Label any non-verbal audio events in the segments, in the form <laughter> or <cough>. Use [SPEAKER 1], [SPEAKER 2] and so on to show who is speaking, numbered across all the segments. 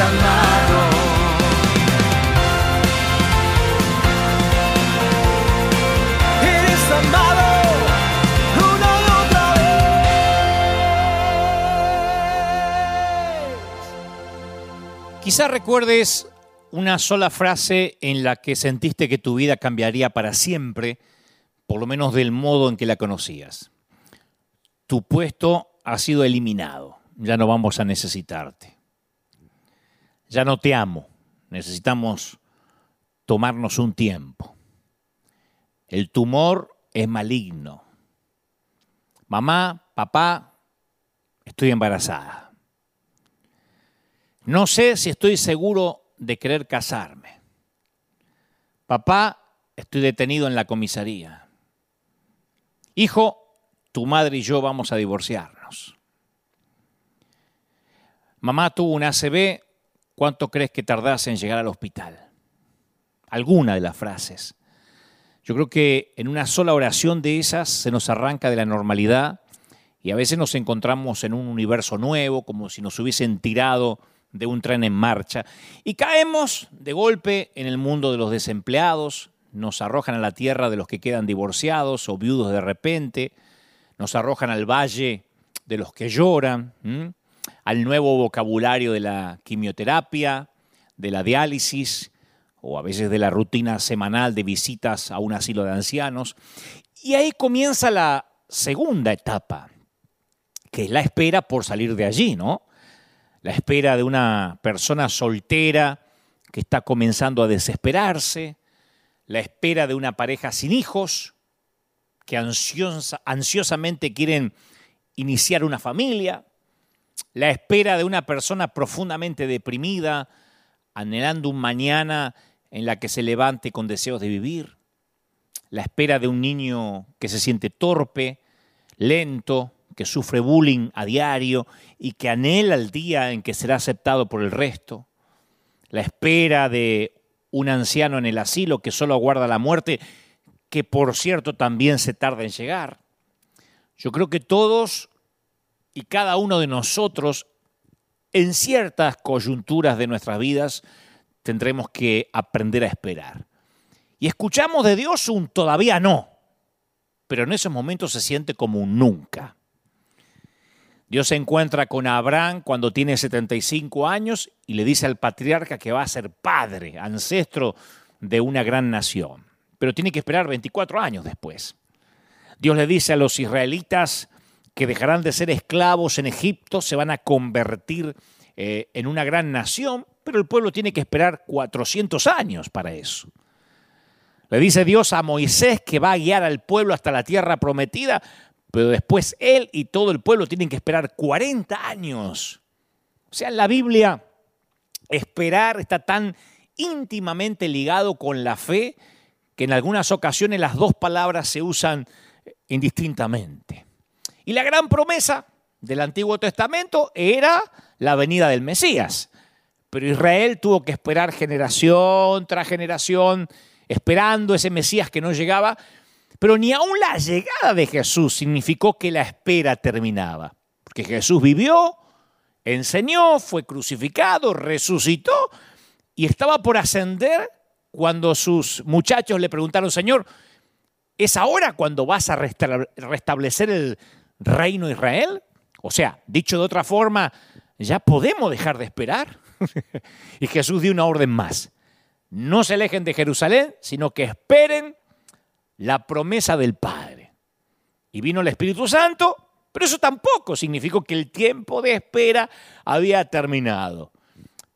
[SPEAKER 1] amado.
[SPEAKER 2] Recuerdes una sola frase en la que sentiste que tu vida cambiaría para siempre, por lo menos del modo en que la conocías. Tu puesto ha sido eliminado, ya no vamos a necesitarte. Ya no te amo, necesitamos tomarnos un tiempo. El tumor es maligno. Mamá, papá, estoy embarazada. No sé si estoy seguro de querer casarme. Papá, estoy detenido en la comisaría. Hijo, tu madre y yo vamos a divorciarnos. Mamá tuvo un ACV, ¿cuánto crees que tardás en llegar al hospital? Alguna de las frases. Yo creo que en una sola oración de esas se nos arranca de la normalidad y a veces nos encontramos en un universo nuevo, como si nos hubiesen tirado de un tren en marcha, y caemos de golpe en el mundo de los desempleados, nos arrojan a la tierra de los que quedan divorciados o viudos de repente, nos arrojan al valle de los que lloran. Al nuevo vocabulario de la quimioterapia, de la diálisis o a veces de la rutina semanal de visitas a un asilo de ancianos. Y ahí comienza la segunda etapa, que es la espera por salir de allí, ¿no? La espera de una persona soltera que está comenzando a desesperarse, la espera de una pareja sin hijos, que ansiosa- ansiosamente quieren iniciar una familia, la espera de una persona profundamente deprimida, anhelando un mañana en la que se levante con deseos de vivir, la espera de un niño que se siente torpe, lento, que sufre bullying a diario y que anhela el día en que será aceptado por el resto, la espera de un anciano en el asilo que solo aguarda la muerte, que por cierto también se tarda en llegar. Yo creo que todos y cada uno de nosotros, en ciertas coyunturas de nuestras vidas, tendremos que aprender a esperar. Y escuchamos de Dios un todavía no, pero en esos momentos se siente como un nunca. Dios se encuentra con Abraham cuando tiene 75 años y le dice al patriarca que va a ser padre, ancestro de una gran nación. Pero tiene que esperar 24 años después. Dios le dice a los israelitas que dejarán de ser esclavos en Egipto, se van a convertir eh, en una gran nación, pero el pueblo tiene que esperar 400 años para eso. Le dice Dios a Moisés que va a guiar al pueblo hasta la tierra prometida, pero después él y todo el pueblo tienen que esperar 40 años. O sea, en la Biblia esperar está tan íntimamente ligado con la fe que en algunas ocasiones las dos palabras se usan indistintamente. Y la gran promesa del Antiguo Testamento era la venida del Mesías. Pero Israel tuvo que esperar generación tras generación, esperando ese Mesías que no llegaba. Pero ni aún la llegada de Jesús significó que la espera terminaba. Porque Jesús vivió, enseñó, fue crucificado, resucitó y estaba por ascender cuando sus muchachos le preguntaron, Señor, ¿es ahora cuando vas a resta- restablecer el reino Israel? O sea, dicho de otra forma, ¿ya podemos dejar de esperar? <laughs> y Jesús dio una orden más. No se alejen de Jerusalén, sino que esperen la promesa del Padre. Y vino el Espíritu Santo, pero eso tampoco significó que el tiempo de espera había terminado.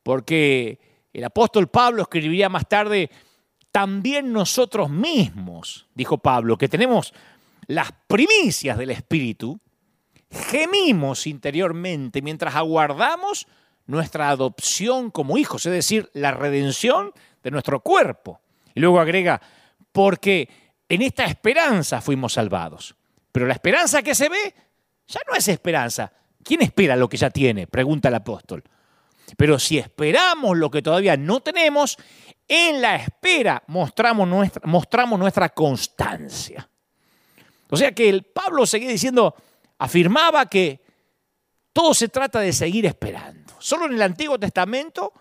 [SPEAKER 2] Porque el apóstol Pablo escribiría más tarde, también nosotros mismos, dijo Pablo, que tenemos las primicias del Espíritu, gemimos interiormente mientras aguardamos nuestra adopción como hijos, es decir, la redención de nuestro cuerpo. Y luego agrega, porque en esta esperanza fuimos salvados. Pero la esperanza que se ve ya no es esperanza. ¿Quién espera lo que ya tiene? Pregunta el apóstol. Pero si esperamos lo que todavía no tenemos, en la espera mostramos nuestra, mostramos nuestra constancia. O sea que el Pablo seguía diciendo, afirmaba que Todo se trata de seguir esperando. Solo en el Antiguo Testamento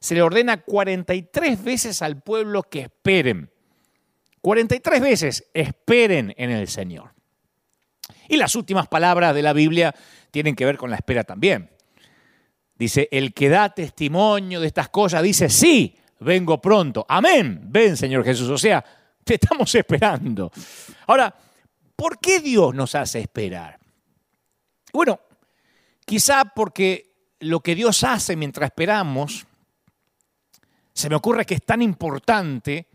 [SPEAKER 2] se le ordena 43 veces al pueblo que esperen. 43 veces esperen en el Señor. Y las últimas palabras de la Biblia tienen que ver con la espera también. Dice, el que da testimonio de estas cosas dice, sí, vengo pronto. Amén. Ven, Señor Jesús. O sea, te estamos <laughs> esperando. Ahora, ¿por qué Dios nos hace esperar? Bueno, quizá porque lo que Dios hace mientras esperamos, se me ocurre que es tan importante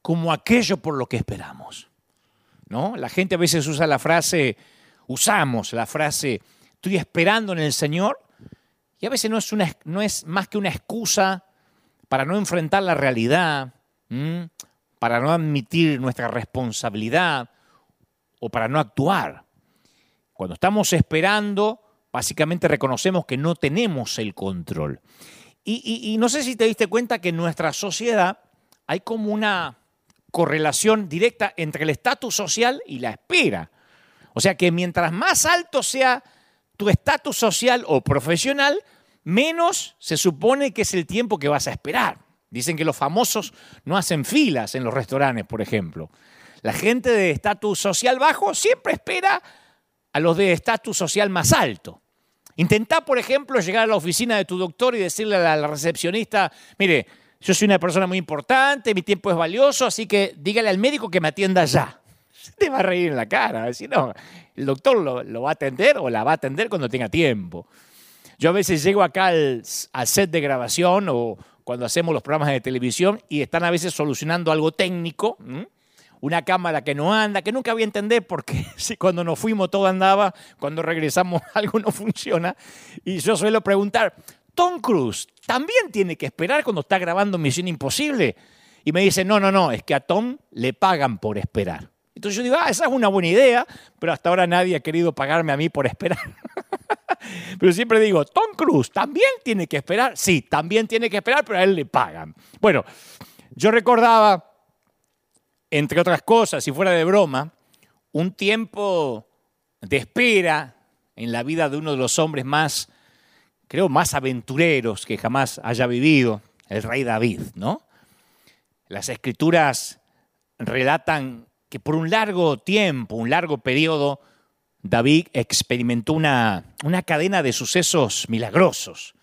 [SPEAKER 2] como aquello por lo que esperamos. ¿No? La gente a veces usa la frase, usamos la frase, estoy esperando en el Señor, y a veces no es, una, no es más que una excusa para no enfrentar la realidad, para no admitir nuestra responsabilidad o para no actuar. Cuando estamos esperando, básicamente reconocemos que no tenemos el control. Y, no sé si te diste cuenta que en nuestra sociedad hay como una correlación directa entre el estatus social y la espera. O sea que mientras más alto sea tu estatus social o profesional, menos se supone que es el tiempo que vas a esperar. Dicen que los famosos no hacen filas en los restaurantes, por ejemplo. La gente de estatus social bajo siempre espera a los de estatus social más alto. Intentá, por ejemplo, llegar a la oficina de tu doctor y decirle a la recepcionista, mire, yo soy una persona muy importante, mi tiempo es valioso, así que dígale al médico que me atienda ya. <laughs> Te va a reír en la cara, decir, no, el doctor lo, va a atender o la va a atender cuando tenga tiempo. Yo a veces llego acá al, set de grabación o cuando hacemos los programas de televisión y están a veces solucionando algo técnico una cámara que no anda, que nunca voy a entender porque <laughs> si cuando nos fuimos todo andaba, cuando regresamos <laughs> algo no funciona. Y yo suelo preguntar, Tom Cruise también tiene que esperar cuando está grabando Misión Imposible. Y me dice, no, no, no, es que a Tom le pagan por esperar. Entonces yo digo, ah, esa es una buena idea, pero hasta ahora nadie ha querido pagarme a mí por esperar. <laughs> pero siempre digo, Tom Cruise también tiene que esperar. Sí, también tiene que esperar, pero a él le pagan. Bueno, yo recordaba entre otras cosas, si fuera de broma, un tiempo de espera en la vida de uno de los hombres más, creo, más aventureros que jamás haya vivido, el rey David, ¿no? Las escrituras relatan que por un largo tiempo, un largo periodo, David experimentó una, una cadena de sucesos milagrosos.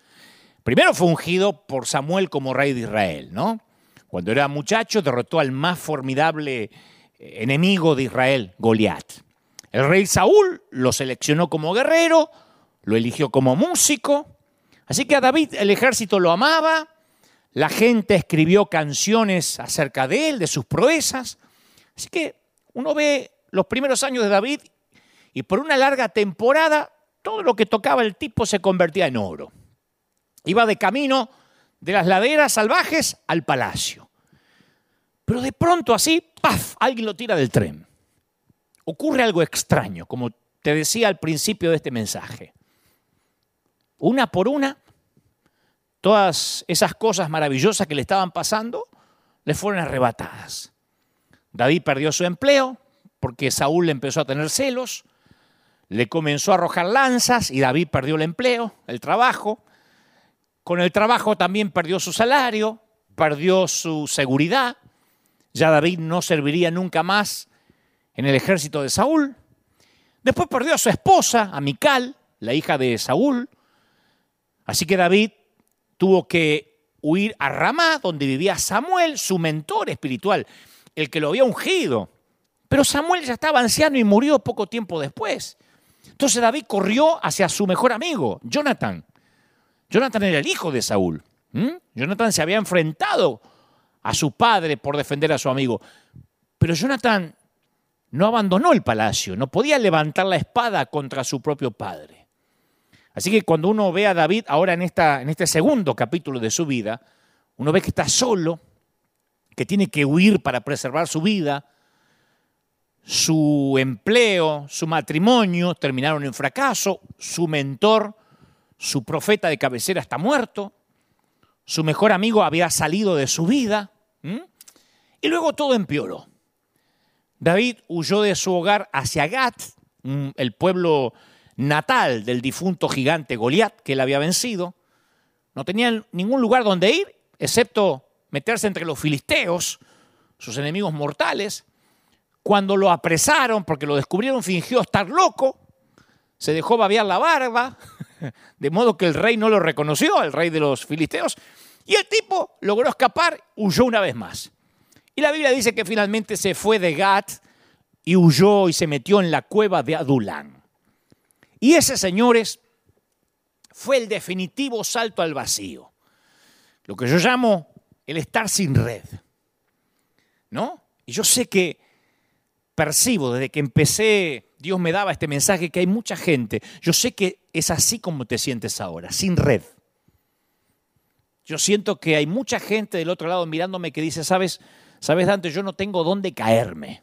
[SPEAKER 2] Primero fue ungido por Samuel como rey de Israel, ¿no? Cuando era muchacho derrotó al más formidable eh, enemigo de Israel, Goliat. El rey Saúl lo seleccionó como guerrero, lo eligió como músico. Así que a David el ejército lo amaba, la gente escribió canciones acerca de él, de sus proezas. Así que uno ve los primeros años de David y por una larga temporada todo lo que tocaba el tipo se convertía en oro. Iba de camino de las laderas salvajes al palacio. Pero de pronto así, ¡paf! Alguien lo tira del tren. Ocurre algo extraño, como te decía al principio de este mensaje. Una por una, todas esas cosas maravillosas que le estaban pasando le fueron arrebatadas. David perdió su empleo porque Saúl le empezó a tener celos, le comenzó a arrojar lanzas y David perdió el empleo, el trabajo. Con el trabajo también perdió su salario, perdió su seguridad. Ya David no serviría nunca más en el ejército de Saúl. Después perdió a su esposa, a Mical, la hija de Saúl. Así que David tuvo que huir a Ramá, donde vivía Samuel, su mentor espiritual, el que lo había ungido. Pero Samuel ya estaba anciano y murió poco tiempo después. Entonces David corrió hacia su mejor amigo, Jonathan. Jonathan era el hijo de Saúl. Jonathan se había enfrentado a su padre por defender a su amigo. Pero Jonathan no abandonó el palacio, no podía levantar la espada contra su propio padre. Así que cuando uno ve a David ahora en, esta, en este segundo capítulo de su vida, uno ve que está solo, que tiene que huir para preservar su vida, su empleo, su matrimonio terminaron en fracaso, su mentor su profeta de cabecera está muerto, su mejor amigo había salido de su vida, y luego todo empeoró. David huyó de su hogar hacia Gat, el pueblo natal del difunto gigante Goliat que él había vencido. No tenían ningún lugar donde ir, excepto meterse entre los filisteos, sus enemigos mortales. Cuando lo apresaron, porque lo descubrieron, fingió estar loco, se dejó babear la barba, <laughs> de modo que el rey no lo reconoció, el rey de los filisteos, y el tipo logró escapar, huyó una vez más. Y la Biblia dice que finalmente se fue de Gat y huyó y se metió en la cueva de Adulán. Y ese, señores, fue el definitivo salto al vacío. Lo que yo llamo el estar sin red. ¿No? Y yo sé que percibo desde que empecé, Dios me daba este mensaje, que hay mucha gente. Yo sé que es así como te sientes ahora, sin red. Yo siento que hay mucha gente del otro lado mirándome que dice, sabes, sabes Dante, yo no tengo dónde caerme.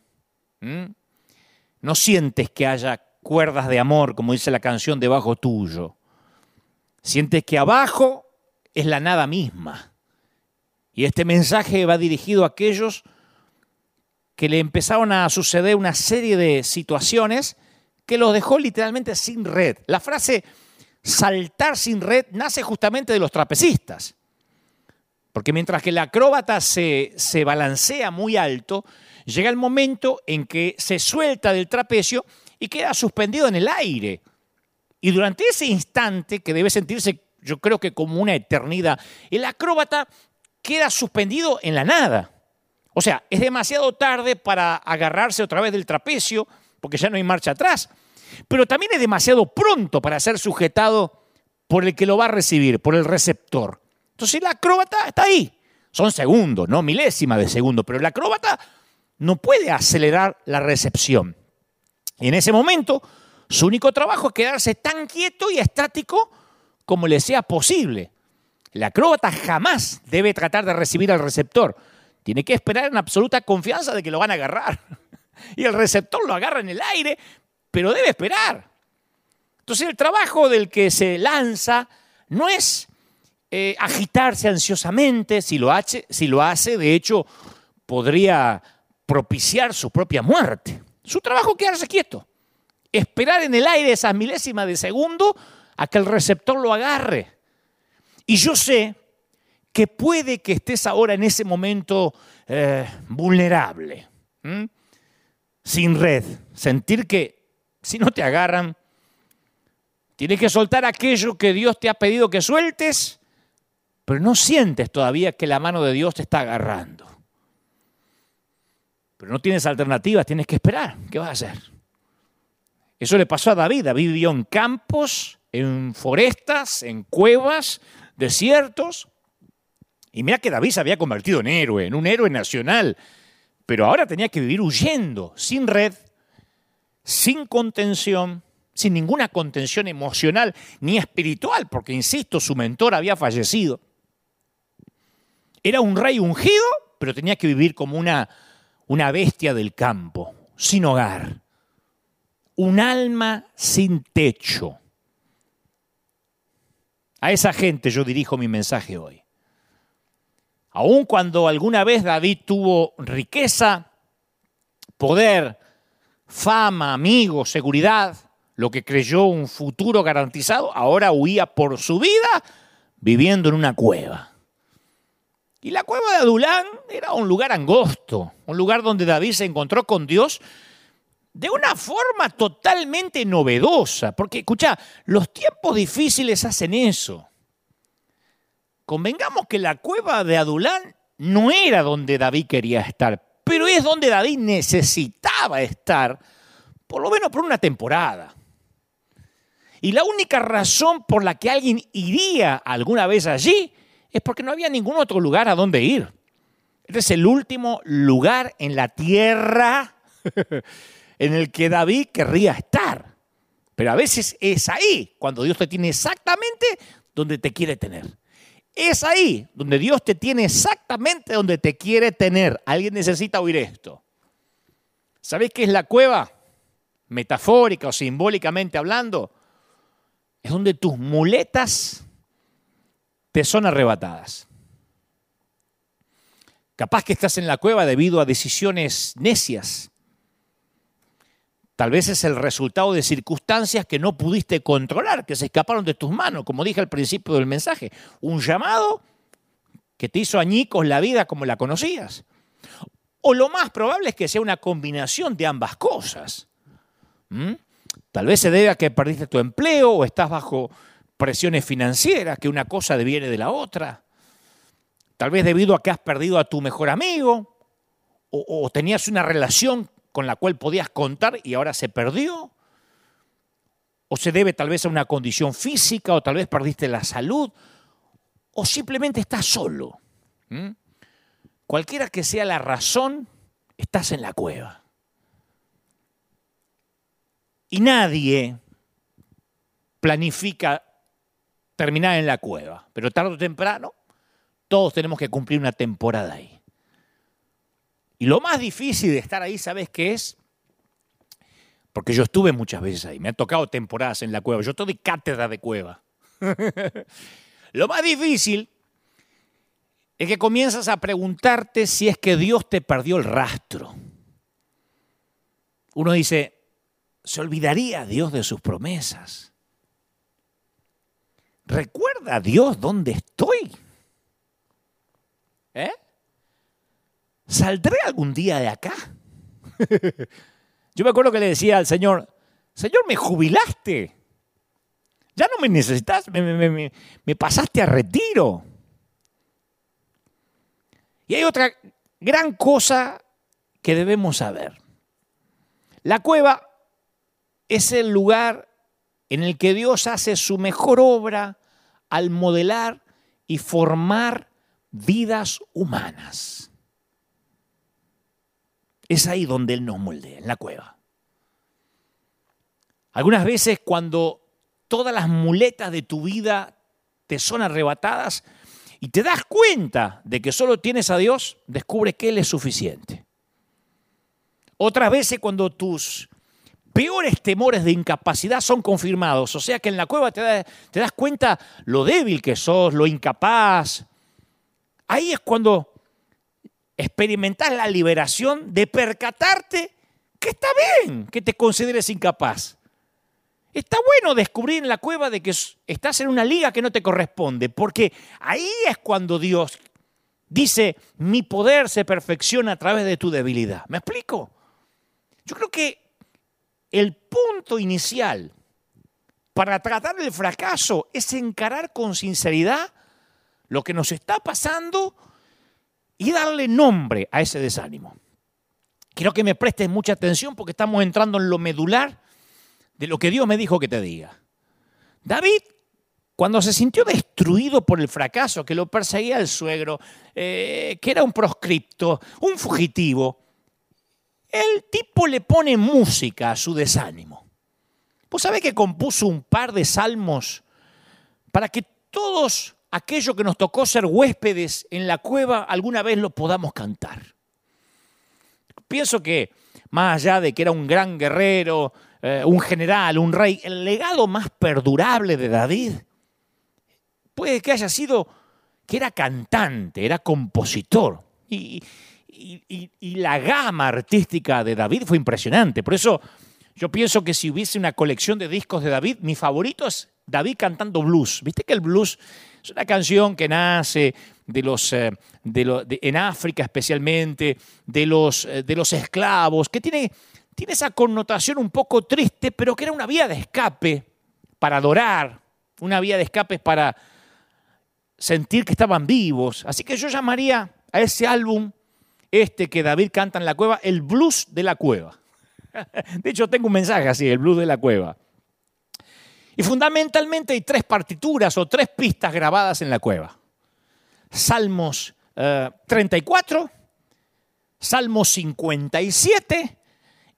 [SPEAKER 2] No sientes que haya cuerdas de amor, como dice la canción, debajo tuyo. Sientes que abajo es la nada misma. Y este mensaje va dirigido a aquellos que le empezaron a suceder una serie de situaciones que los dejó literalmente sin red. La frase saltar sin red nace justamente de los trapecistas. Porque mientras que el acróbata se, se balancea muy alto, llega el momento en que se suelta del trapecio y queda suspendido en el aire. Y durante ese instante, que debe sentirse yo creo que como una eternidad, el acróbata queda suspendido en la nada. O sea, es demasiado tarde para agarrarse otra vez del trapecio, porque ya no hay marcha atrás. Pero también es demasiado pronto para ser sujetado por el que lo va a recibir, por el receptor. Entonces el acróbata está ahí. Son segundos, no milésimas de segundo, pero el acróbata no puede acelerar la recepción. Y en ese momento, su único trabajo es quedarse tan quieto y estático como le sea posible. El acróbata jamás debe tratar de recibir al receptor. Tiene que esperar en absoluta confianza de que lo van a agarrar. <laughs> Y el receptor lo agarra en el aire, pero debe esperar. Entonces el trabajo del que se lanza no es eh, agitarse ansiosamente, si lo, hace, si lo hace, de hecho, podría propiciar su propia muerte. Su trabajo es quedarse quieto, esperar en el aire esas milésimas de segundo a que el receptor lo agarre. Y yo sé que puede que estés ahora en ese momento eh, vulnerable, sin red, sentir que si no te agarran, tienes que soltar aquello que Dios te ha pedido que sueltes, pero no sientes todavía que la mano de Dios te está agarrando. Pero no tienes alternativas, tienes que esperar. ¿Qué vas a hacer? Eso le pasó a David. David vivió en campos, en forestas, en cuevas, desiertos. Y mira que David se había convertido en héroe, en un héroe nacional. Pero ahora tenía que vivir huyendo, sin red, sin contención, sin ninguna contención emocional ni espiritual, porque, insisto, su mentor había fallecido. Era un rey ungido, pero tenía que vivir como una una bestia del campo, sin hogar, un alma sin techo. A esa gente yo dirijo mi mensaje hoy. Aun cuando alguna vez David tuvo riqueza, poder, fama, amigos, seguridad, lo que creyó un futuro garantizado, ahora huía por su vida viviendo en una cueva. Y la cueva de Adulán era un lugar angosto, un lugar donde David se encontró con Dios de una forma totalmente novedosa. Porque, escucha, los tiempos difíciles hacen eso. Convengamos que la cueva de Adulán no era donde David quería estar, pero es donde David necesitaba estar, por lo menos por una temporada. Y la única razón por la que alguien iría alguna vez allí es porque no había ningún otro lugar a donde ir. Este es el último lugar en la tierra <laughs> en el que David querría estar. Pero a veces es ahí cuando Dios te tiene exactamente donde te quiere tener. Es ahí donde Dios te tiene exactamente donde te quiere tener. Alguien necesita oír esto. ¿Sabéis qué es la cueva? Metafórica o simbólicamente hablando. Es donde tus muletas te son arrebatadas. Capaz que estás en la cueva debido a decisiones necias, Tal vez es el resultado de circunstancias que no pudiste controlar, que se escaparon de tus manos, como dije al principio del mensaje. Un llamado que te hizo añicos la vida como la conocías. O lo más probable es que sea una combinación de ambas cosas. ¿Mm? Tal vez se debe a que perdiste tu empleo o estás bajo presiones financieras, que una cosa deviene de la otra. Tal vez debido a que has perdido a tu mejor amigo o, o tenías una relación con la cual podías contar y ahora se perdió? ¿O se debe tal vez a una condición física o tal vez perdiste la salud? ¿O simplemente estás solo? ¿Mm? Cualquiera que sea la razón, estás en la cueva. Y nadie planifica terminar en la cueva, pero tarde o temprano todos tenemos que cumplir una temporada ahí. Y lo más difícil de estar ahí, ¿sabes qué es? Porque yo estuve muchas veces ahí, me han tocado temporadas en la cueva, yo estoy cátedra de cueva. <laughs> lo más difícil es que comienzas a preguntarte si es que Dios te perdió el rastro. Uno dice, ¿se olvidaría Dios de sus promesas? ¿Recuerda Dios dónde estoy? ¿Eh? ¿Saldré algún día de acá? <laughs> Yo me acuerdo que le decía al Señor, Señor, me jubilaste. Ya no me necesitas, me, pasaste a retiro. Y hay otra gran cosa que debemos saber. La cueva es el lugar en el que Dios hace su mejor obra al modelar y formar vidas humanas. Es ahí donde Él nos moldea, en la cueva. Algunas veces cuando todas las muletas de tu vida te son arrebatadas y te das cuenta de que solo tienes a Dios, descubres que Él es suficiente. Otras veces cuando tus peores temores de incapacidad son confirmados, o sea que en la cueva te, te das cuenta lo débil que sos, lo incapaz. Ahí es cuando experimentar la liberación de percatarte que está bien que te consideres incapaz. Está bueno descubrir en la cueva de que estás en una liga que no te corresponde, porque ahí es cuando Dios dice, mi poder se perfecciona a través de tu debilidad. ¿Me explico? Yo creo que el punto inicial para tratar el fracaso es encarar con sinceridad lo que nos está pasando y darle nombre a ese desánimo. Quiero que me prestes mucha atención porque estamos entrando en lo medular de lo que Dios me dijo que te diga. David, cuando se sintió destruido por el fracaso, que lo perseguía el suegro, eh, que era un proscripto, un fugitivo, el tipo le pone música a su desánimo. ¿Vos sabés que compuso un par de salmos para que todos aquello que nos tocó ser huéspedes en la cueva, alguna vez lo podamos cantar. Pienso que, más allá de que era un gran guerrero, eh, un general, un rey, el legado más perdurable de David puede que haya sido que era cantante, era compositor. Y, y la gama artística de David fue impresionante. Por eso yo pienso que si hubiese una colección de discos de David, mi favorito es David cantando blues. ¿Viste que el blues es una canción que nace eh, en África especialmente, de los, eh, de los esclavos, que tiene, tiene esa connotación un poco triste, pero que era una vía de escape para adorar, una vía de escape para sentir que estaban vivos. Así que yo llamaría a ese álbum, este que David canta en la cueva, el blues de la cueva. <laughs> De hecho, tengo un mensaje así, el blues de la cueva. Y fundamentalmente hay tres partituras o tres pistas grabadas en la cueva. Salmos 34, eh, Salmos 57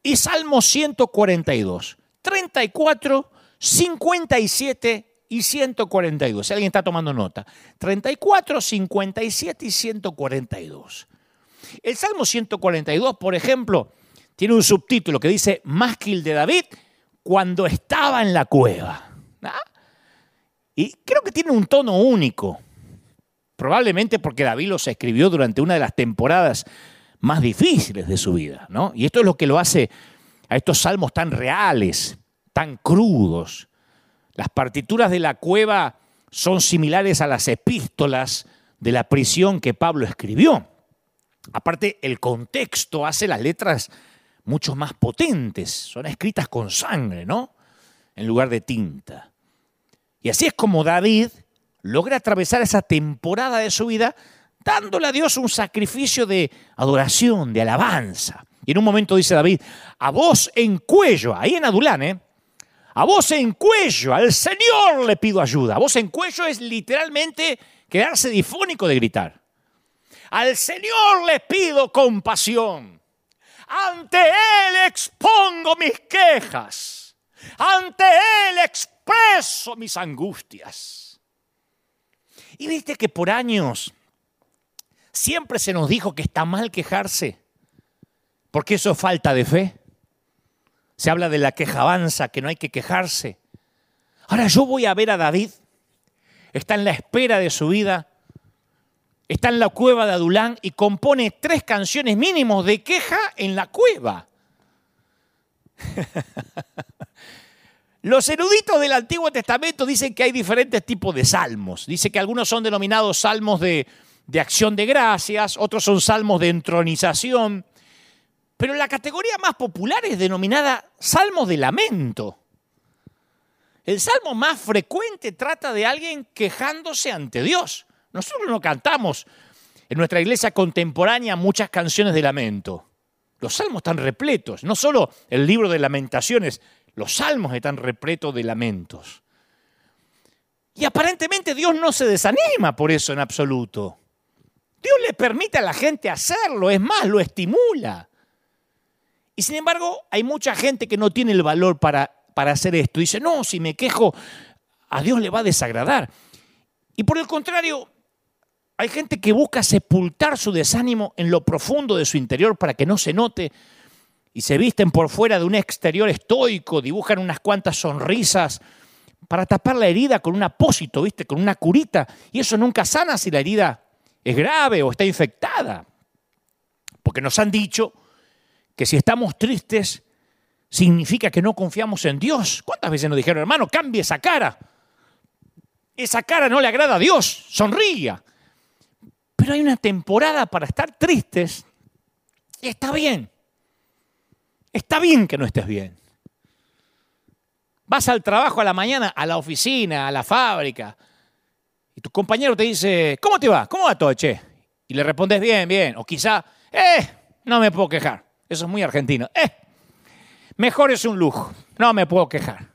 [SPEAKER 2] y Salmos 142. 34, 57 y 142. Si alguien está tomando nota. 34, 57 y 142. El Salmo 142, por ejemplo, tiene un subtítulo que dice Másquil de David cuando estaba en la cueva. ¿Ah? Y creo que tiene un tono único. Probablemente porque David los escribió durante una de las temporadas más difíciles de su vida. ¿no? Y esto es lo que lo hace a estos salmos tan reales, tan crudos. Las partituras de la cueva son similares a las epístolas de la prisión que Pablo escribió. Aparte, el contexto hace las letras mucho más potentes, son escritas con sangre, ¿no? En lugar de tinta. Y así es como David logra atravesar esa temporada de su vida dándole a Dios un sacrificio de adoración, de alabanza. Y en un momento dice David, a voz en cuello, ahí en Adulán, ¿eh? A voz en cuello, al Señor le pido ayuda. A voz en cuello es literalmente quedarse difónico de gritar. Al Señor le pido compasión. Ante Él expongo mis quejas. Ante Él expreso mis angustias. Y viste que por años siempre se nos dijo que está mal quejarse, porque eso es falta de fe. Se habla de la quejabanza, que no hay que quejarse. Ahora yo voy a ver a David, está en la espera de su vida, está en la cueva de Adulán y compone tres canciones mínimos de queja en la cueva. <laughs> Los eruditos del Antiguo Testamento dicen que hay diferentes tipos de salmos. Dice que algunos son denominados salmos de, de acción de gracias, otros son salmos de entronización, pero la categoría más popular es denominada salmos de lamento. El salmo más frecuente trata de alguien quejándose ante Dios. Nosotros no cantamos en nuestra iglesia contemporánea muchas canciones de lamento. Los salmos están repletos, no solo el libro de lamentaciones, los salmos están repletos de lamentos. Y aparentemente Dios no se desanima por eso en absoluto. Dios le permite a la gente hacerlo, es más, lo estimula. Y sin embargo, hay mucha gente que no tiene el valor para, para hacer esto. Dice, no, si me quejo, a Dios le va a desagradar. Y por el contrario, hay gente que busca sepultar su desánimo en lo profundo de su interior para que no se note y se visten por fuera de un exterior estoico, dibujan unas cuantas sonrisas para tapar la herida con un apósito, ¿viste? Con una curita. Y eso nunca sana si la herida es grave o está infectada. Porque nos han dicho que si estamos tristes significa que no confiamos en Dios. ¿Cuántas veces nos dijeron, hermano, cambie esa cara? Esa cara no le agrada a Dios, sonría. Pero hay una temporada para estar tristes y está bien. Está bien que no estés bien. Vas al trabajo a la mañana, a la oficina, a la fábrica, y tu compañero te dice, ¿cómo te va? ¿Cómo va todo? Y le respondes bien, bien. O quizá, eh, no me puedo quejar. Eso es muy argentino. Eh, mejor es un lujo. No me puedo quejar.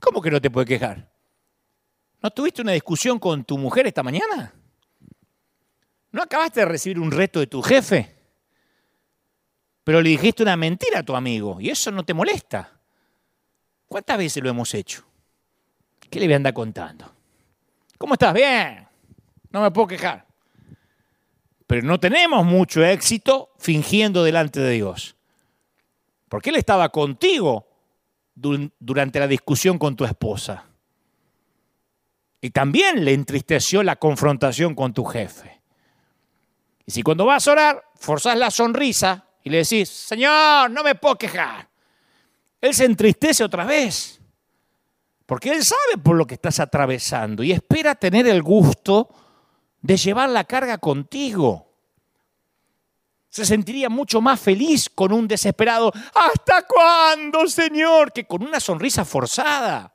[SPEAKER 2] ¿Cómo que no te puedes quejar? ¿No tuviste una discusión con tu mujer esta mañana? ¿No acabaste de recibir un reto de tu jefe? Pero le dijiste una mentira a tu amigo y eso no te molesta. ¿Cuántas veces lo hemos hecho? ¿Qué le voy a andar contando? ¿Cómo estás? Bien. No me puedo quejar. Pero no tenemos mucho éxito fingiendo delante de Dios. Porque Él estaba contigo durante la discusión con tu esposa. Y también le entristeció la confrontación con tu jefe. Y si cuando vas a orar forzás la sonrisa y le decís, Señor, no me puedo quejar, Él se entristece otra vez. Porque Él sabe por lo que estás atravesando y espera tener el gusto de llevar la carga contigo. Se sentiría mucho más feliz con un desesperado, ¿hasta cuándo, Señor? que con una sonrisa forzada.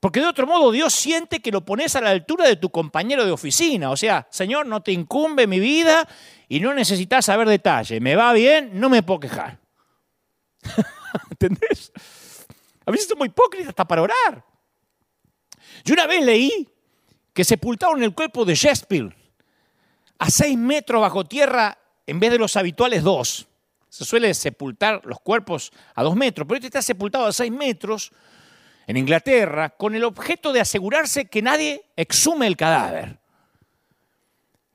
[SPEAKER 2] Porque de otro modo Dios siente que lo pones a la altura de tu compañero de oficina. O sea, Señor, no te incumbe mi vida y no necesitas saber detalle. Me va bien, no me puedo quejar. <laughs> ¿Entendés? A veces muy hipócrita hasta para orar. Yo una vez leí que sepultaron el cuerpo de Shakespeare a seis metros bajo tierra en vez de los habituales dos. Se suele sepultar los cuerpos a dos metros, pero este está sepultado a seis metros en Inglaterra con el objeto de asegurarse que nadie exhume el cadáver.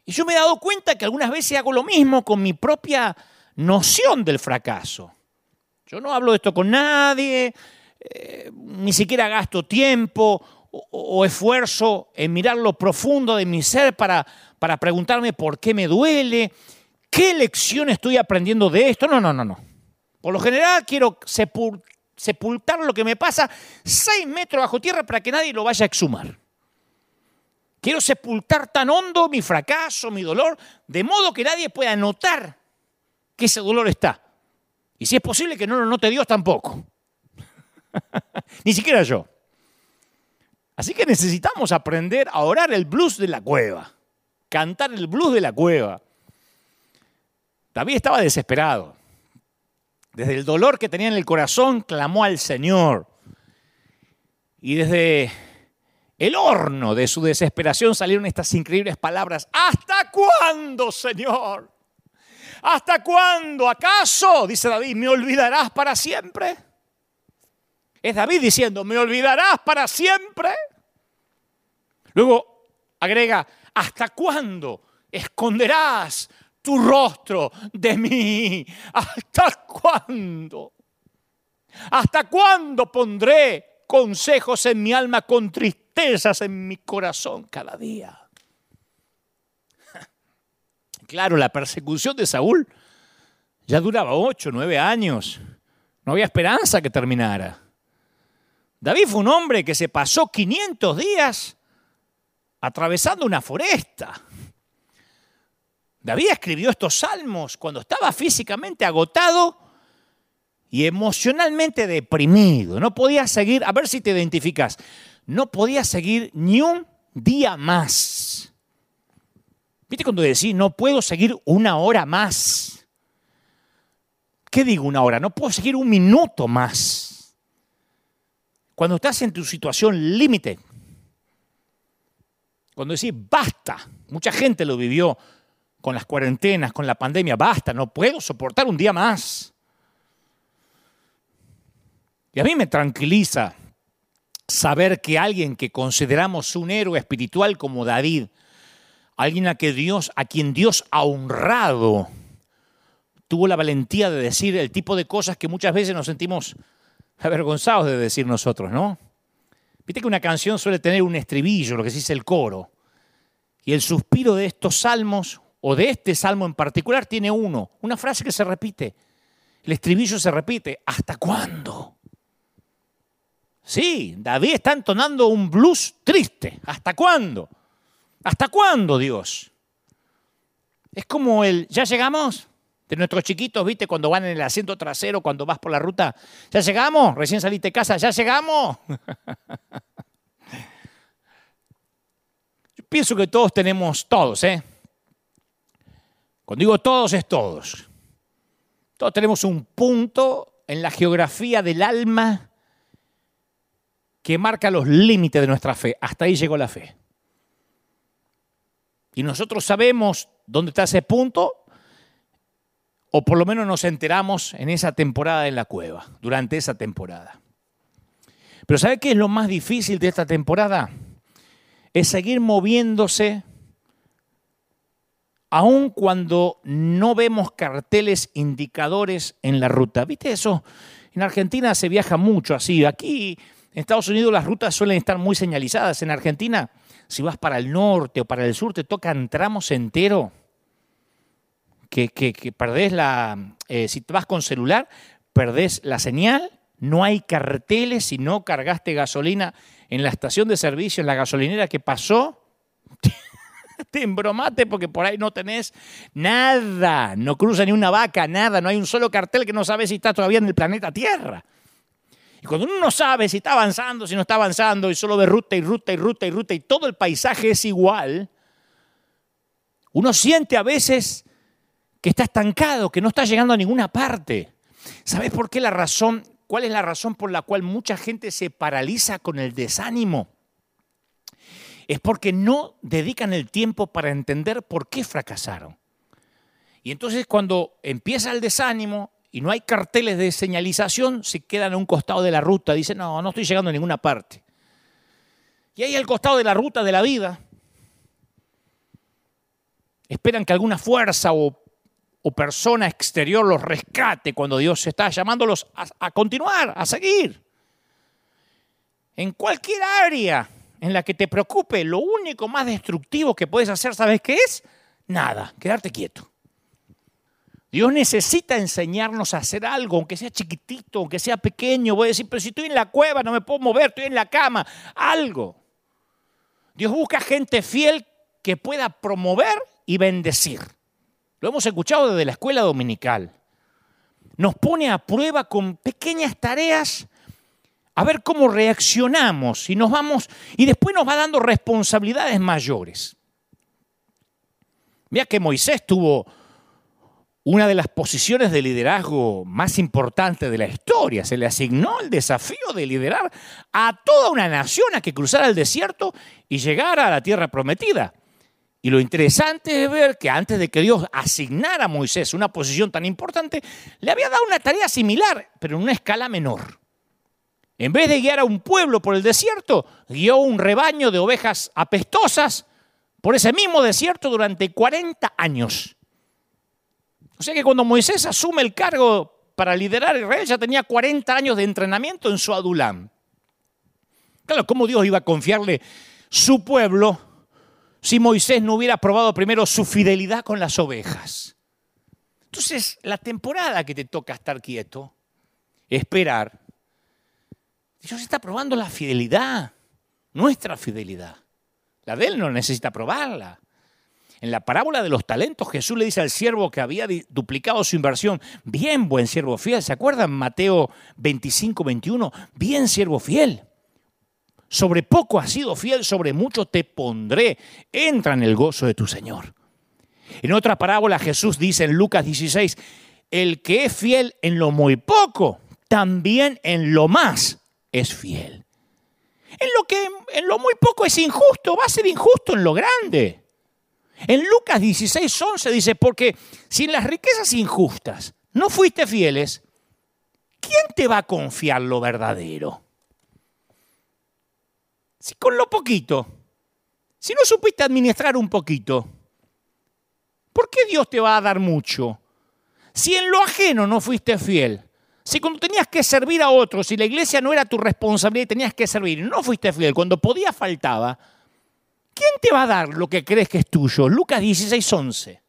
[SPEAKER 2] Y yo me he dado cuenta que algunas veces hago lo mismo con mi propia noción del fracaso. Yo no hablo de esto con nadie, eh, ni siquiera gasto tiempo o, esfuerzo en mirar lo profundo de mi ser para, para preguntarme por qué me duele, qué lección estoy aprendiendo de esto. No, no, no, no. Por lo general quiero sepul- sepultar lo que me pasa seis metros bajo tierra para que nadie lo vaya a exhumar. Quiero sepultar tan hondo mi fracaso, mi dolor, de modo que nadie pueda notar que ese dolor está. Y si es posible que no lo note Dios tampoco. <laughs> Ni siquiera yo. Así que necesitamos aprender a orar el blues de la cueva, cantar el blues de la cueva. David estaba desesperado. Desde el dolor que tenía en el corazón, clamó al Señor. Y desde el horno de su desesperación salieron estas increíbles palabras. ¿Hasta cuándo, Señor? ¿Hasta cuándo? ¿Acaso, dice David, me olvidarás para siempre? Es David diciendo, ¿me olvidarás para siempre? Luego agrega, ¿hasta cuándo esconderás tu rostro de mí? ¿Hasta cuándo? ¿Hasta cuándo pondré consejos en mi alma con tristezas en mi corazón cada día? <laughs> Claro, la persecución de Saúl ya duraba ocho, nueve años. No había esperanza que terminara. David fue un hombre que se pasó 500 días atravesando una foresta. David escribió estos salmos cuando estaba físicamente agotado y emocionalmente deprimido. No podía seguir, a ver si te identificas, no podía seguir ni un día más. ¿Viste cuando decís, no puedo seguir una hora más? ¿Qué digo una hora? No puedo seguir un minuto más. Cuando estás en tu situación límite, cuando decís basta, mucha gente lo vivió con las cuarentenas, con la pandemia, basta, no puedo soportar un día más. Y a mí me tranquiliza saber que alguien que consideramos un héroe espiritual como David, alguien a, quien Dios ha honrado, tuvo la valentía de decir el tipo de cosas que muchas veces nos sentimos avergonzados de decir nosotros, ¿no? Viste que una canción suele tener un estribillo, lo que se dice el coro. Y el suspiro de estos salmos, o de este salmo en particular, tiene uno, una frase que se repite. El estribillo se repite, ¿hasta cuándo? Sí, David está entonando un blues triste. ¿Hasta cuándo? ¿Hasta cuándo, Dios? Es como el, ¿ya llegamos? De nuestros chiquitos, ¿viste? Cuando van en el asiento trasero, cuando vas por la ruta. ¿Ya llegamos? Recién saliste de casa, ¿ya llegamos? <laughs> Yo pienso que todos tenemos, todos, ¿eh? Cuando digo todos, es todos. Todos tenemos un punto en la geografía del alma que marca los límites de nuestra fe. Hasta ahí llegó la fe. Y nosotros sabemos dónde está ese punto, o por lo menos nos enteramos en esa temporada en la cueva, durante esa temporada. Pero ¿sabe qué es lo más difícil de esta temporada? Es seguir moviéndose aun cuando no vemos carteles indicadores en la ruta. ¿Viste eso? En Argentina se viaja mucho así. Aquí en Estados Unidos las rutas suelen estar muy señalizadas. En Argentina, si vas para el norte o para el sur, te tocan tramos enteros que, que, que perdés la... eh, si te vas con celular, perdés la señal, no hay carteles si no cargaste gasolina en la estación de servicio, en la gasolinera que pasó. <laughs> te embromate porque por ahí no tenés nada, no cruza ni una vaca, nada, no hay un solo cartel que no sabe si está todavía en el planeta Tierra. Y cuando uno no sabe si está avanzando, si no está avanzando, y solo ve ruta y ruta y ruta y ruta, y todo el paisaje es igual, uno siente a veces que está estancado, que no está llegando a ninguna parte. ¿Sabes por qué la razón? ¿Cuál es la razón por la cual mucha gente se paraliza con el desánimo? Es porque no dedican el tiempo para entender por qué fracasaron. Y entonces cuando empieza el desánimo y no hay carteles de señalización, se quedan a un costado de la ruta. Dicen, no, no estoy llegando a ninguna parte. Y ahí al costado de la ruta de la vida, esperan que alguna fuerza o, persona exterior los rescate cuando Dios está llamándolos a continuar, a seguir. En cualquier área en la que te preocupe, lo único más destructivo que puedes hacer, ¿sabes qué es? Nada, quedarte quieto. Dios necesita enseñarnos a hacer algo, aunque sea chiquitito, aunque sea pequeño. Voy a decir, pero si estoy en la cueva, no me puedo mover, estoy en la cama, algo. Dios busca gente fiel que pueda promover y bendecir. Lo hemos escuchado desde la escuela dominical. Nos pone a prueba con pequeñas tareas a ver cómo reaccionamos y nos vamos y después nos va dando responsabilidades mayores. Mira que Moisés tuvo una de las posiciones de liderazgo más importantes de la historia. Se le asignó el desafío de liderar a toda una nación a que cruzara el desierto y llegara a la tierra prometida. Y lo interesante es ver que antes de que Dios asignara a Moisés una posición tan importante, le había dado una tarea similar, pero en una escala menor. En vez de guiar a un pueblo por el desierto, guió un rebaño de ovejas apestosas por ese mismo desierto durante 40 años. O sea que cuando Moisés asume el cargo para liderar Israel, ya tenía 40 años de entrenamiento en su adulán. Claro, ¿cómo Dios iba a confiarle su pueblo si Moisés no hubiera probado primero su fidelidad con las ovejas? Entonces, la temporada que te toca estar quieto, esperar, Dios está probando la fidelidad, nuestra fidelidad. La de Él no necesita probarla. En la parábola de los talentos, Jesús le dice al siervo que había duplicado su inversión, bien buen siervo fiel, ¿se acuerdan Mateo 25, 21? Bien siervo fiel. Sobre poco has sido fiel, sobre mucho te pondré. Entra en el gozo de tu Señor. En otra parábola Jesús dice en Lucas 16, el que es fiel en lo muy poco, también en lo más es fiel. En lo que en lo muy poco es injusto, va a ser injusto en lo grande. En Lucas 16, 11 dice, porque si en las riquezas injustas no fuiste fieles, ¿quién te va a confiar lo verdadero? Si con lo poquito, si no supiste administrar un poquito, ¿por qué Dios te va a dar mucho? Si en lo ajeno no fuiste fiel, si cuando tenías que servir a otros, si la iglesia no era tu responsabilidad y tenías que servir, no fuiste fiel, cuando podía faltaba, ¿Quién te va a dar lo que crees que es tuyo? Lucas 16, 11.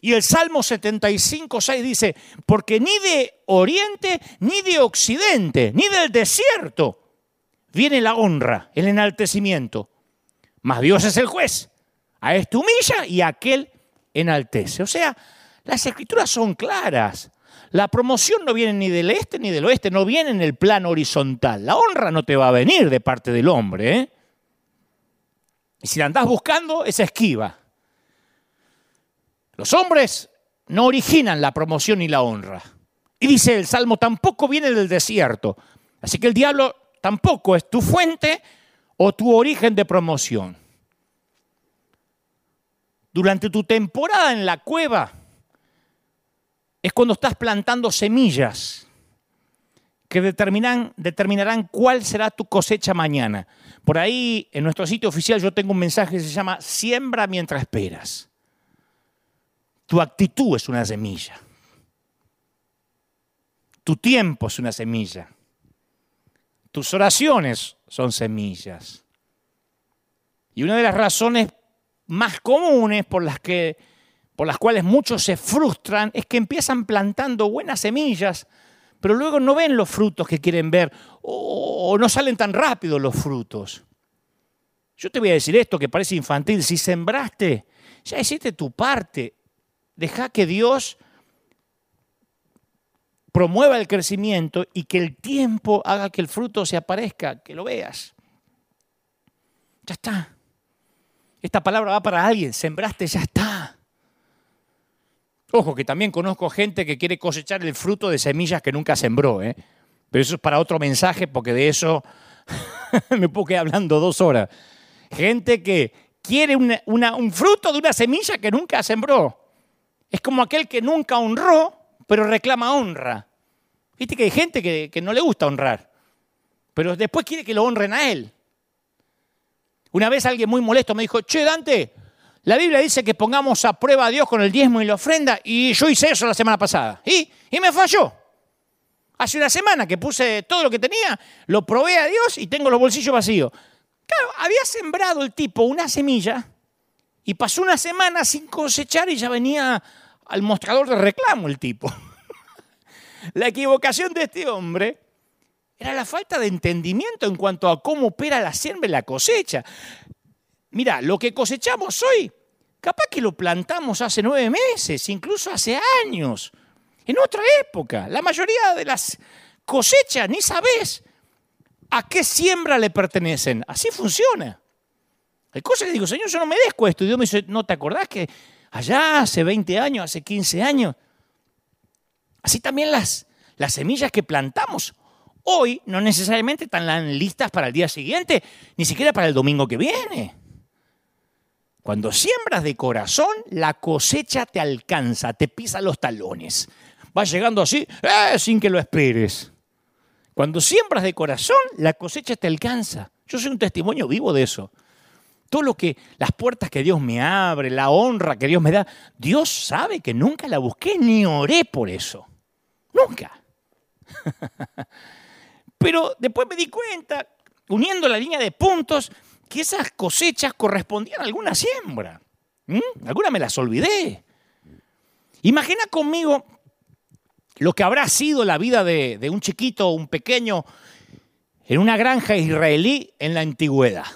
[SPEAKER 2] Y el Salmo 75, 6 dice, porque ni de oriente, ni de occidente, ni del desierto viene la honra, el enaltecimiento. Mas Dios es el juez. A este humilla y a aquel enaltece. O sea, las escrituras son claras. La promoción no viene ni del este ni del oeste, no viene en el plano horizontal. La honra no te va a venir de parte del hombre. ¿eh? Y si la andás buscando, es esquiva. Los hombres no originan la promoción ni la honra. Y dice el Salmo, tampoco viene del desierto. Así que el diablo tampoco es tu fuente o tu origen de promoción. Durante tu temporada en la cueva, es cuando estás plantando semillas que determinarán cuál será tu cosecha mañana. Por ahí, en nuestro sitio oficial, yo tengo un mensaje que se llama Siembra mientras esperas. Tu actitud es una semilla. Tu tiempo es una semilla. Tus oraciones son semillas. Y una de las razones más comunes por las que por las cuales muchos se frustran es que empiezan plantando buenas semillas, pero luego no ven los frutos que quieren ver o no salen tan rápido los frutos. Yo te voy a decir esto que parece infantil, si sembraste, ya hiciste tu parte, deja que Dios promueva el crecimiento y que el tiempo haga que el fruto se aparezca, que lo veas. Ya está. Esta palabra va para alguien, sembraste, ya está. Ojo, que también conozco gente que quiere cosechar el fruto de semillas que nunca sembró, ¿eh? pero eso es para otro mensaje porque de eso <laughs> me puedo quedar hablando dos horas. Gente que quiere un fruto de una semilla que nunca sembró. Es como aquel que nunca honró, pero reclama honra. Viste que hay gente que, que no le gusta honrar, pero después quiere que lo honren a él. Una vez alguien muy molesto me dijo, che, Dante, la Biblia dice que pongamos a prueba a Dios con el diezmo y la ofrenda, y yo hice eso la semana pasada. Y, y me falló. Hace una semana que puse todo lo que tenía, lo probé a Dios y tengo los bolsillos vacíos. Claro, había sembrado el tipo una semilla Y pasó una semana sin cosechar y ya venía al mostrador de reclamo el tipo. <laughs> la equivocación de este hombre era la falta de entendimiento en cuanto a cómo opera la siembra y la cosecha. Mira, lo que cosechamos hoy, capaz que lo plantamos hace nueve meses, incluso hace años, en otra época. La mayoría de las cosechas ni sabes a qué siembra le pertenecen. Así funciona. Hay cosas que digo, Señor, yo no me desco esto. Y Dios me dice, ¿no te acordás que allá hace 20 años, hace 15 años? Así también las semillas que plantamos hoy no necesariamente están listas para el día siguiente, ni siquiera para el domingo que viene. Cuando siembras de corazón, la cosecha te alcanza, te pisa los talones. Vas llegando así, eh, sin que lo esperes. Cuando siembras de corazón, la cosecha te alcanza. Yo soy un testimonio vivo de eso. Todo lo que, las puertas que Dios me abre, la honra que Dios me da, Dios sabe que nunca la busqué ni oré por eso. Nunca. <laughs> Pero después me di cuenta, uniendo la línea de puntos, que esas cosechas correspondían a alguna siembra. ¿Mm? Algunas me las olvidé. Imagina conmigo lo que habrá sido la vida de, de un chiquito, un pequeño, en una granja israelí en la antigüedad.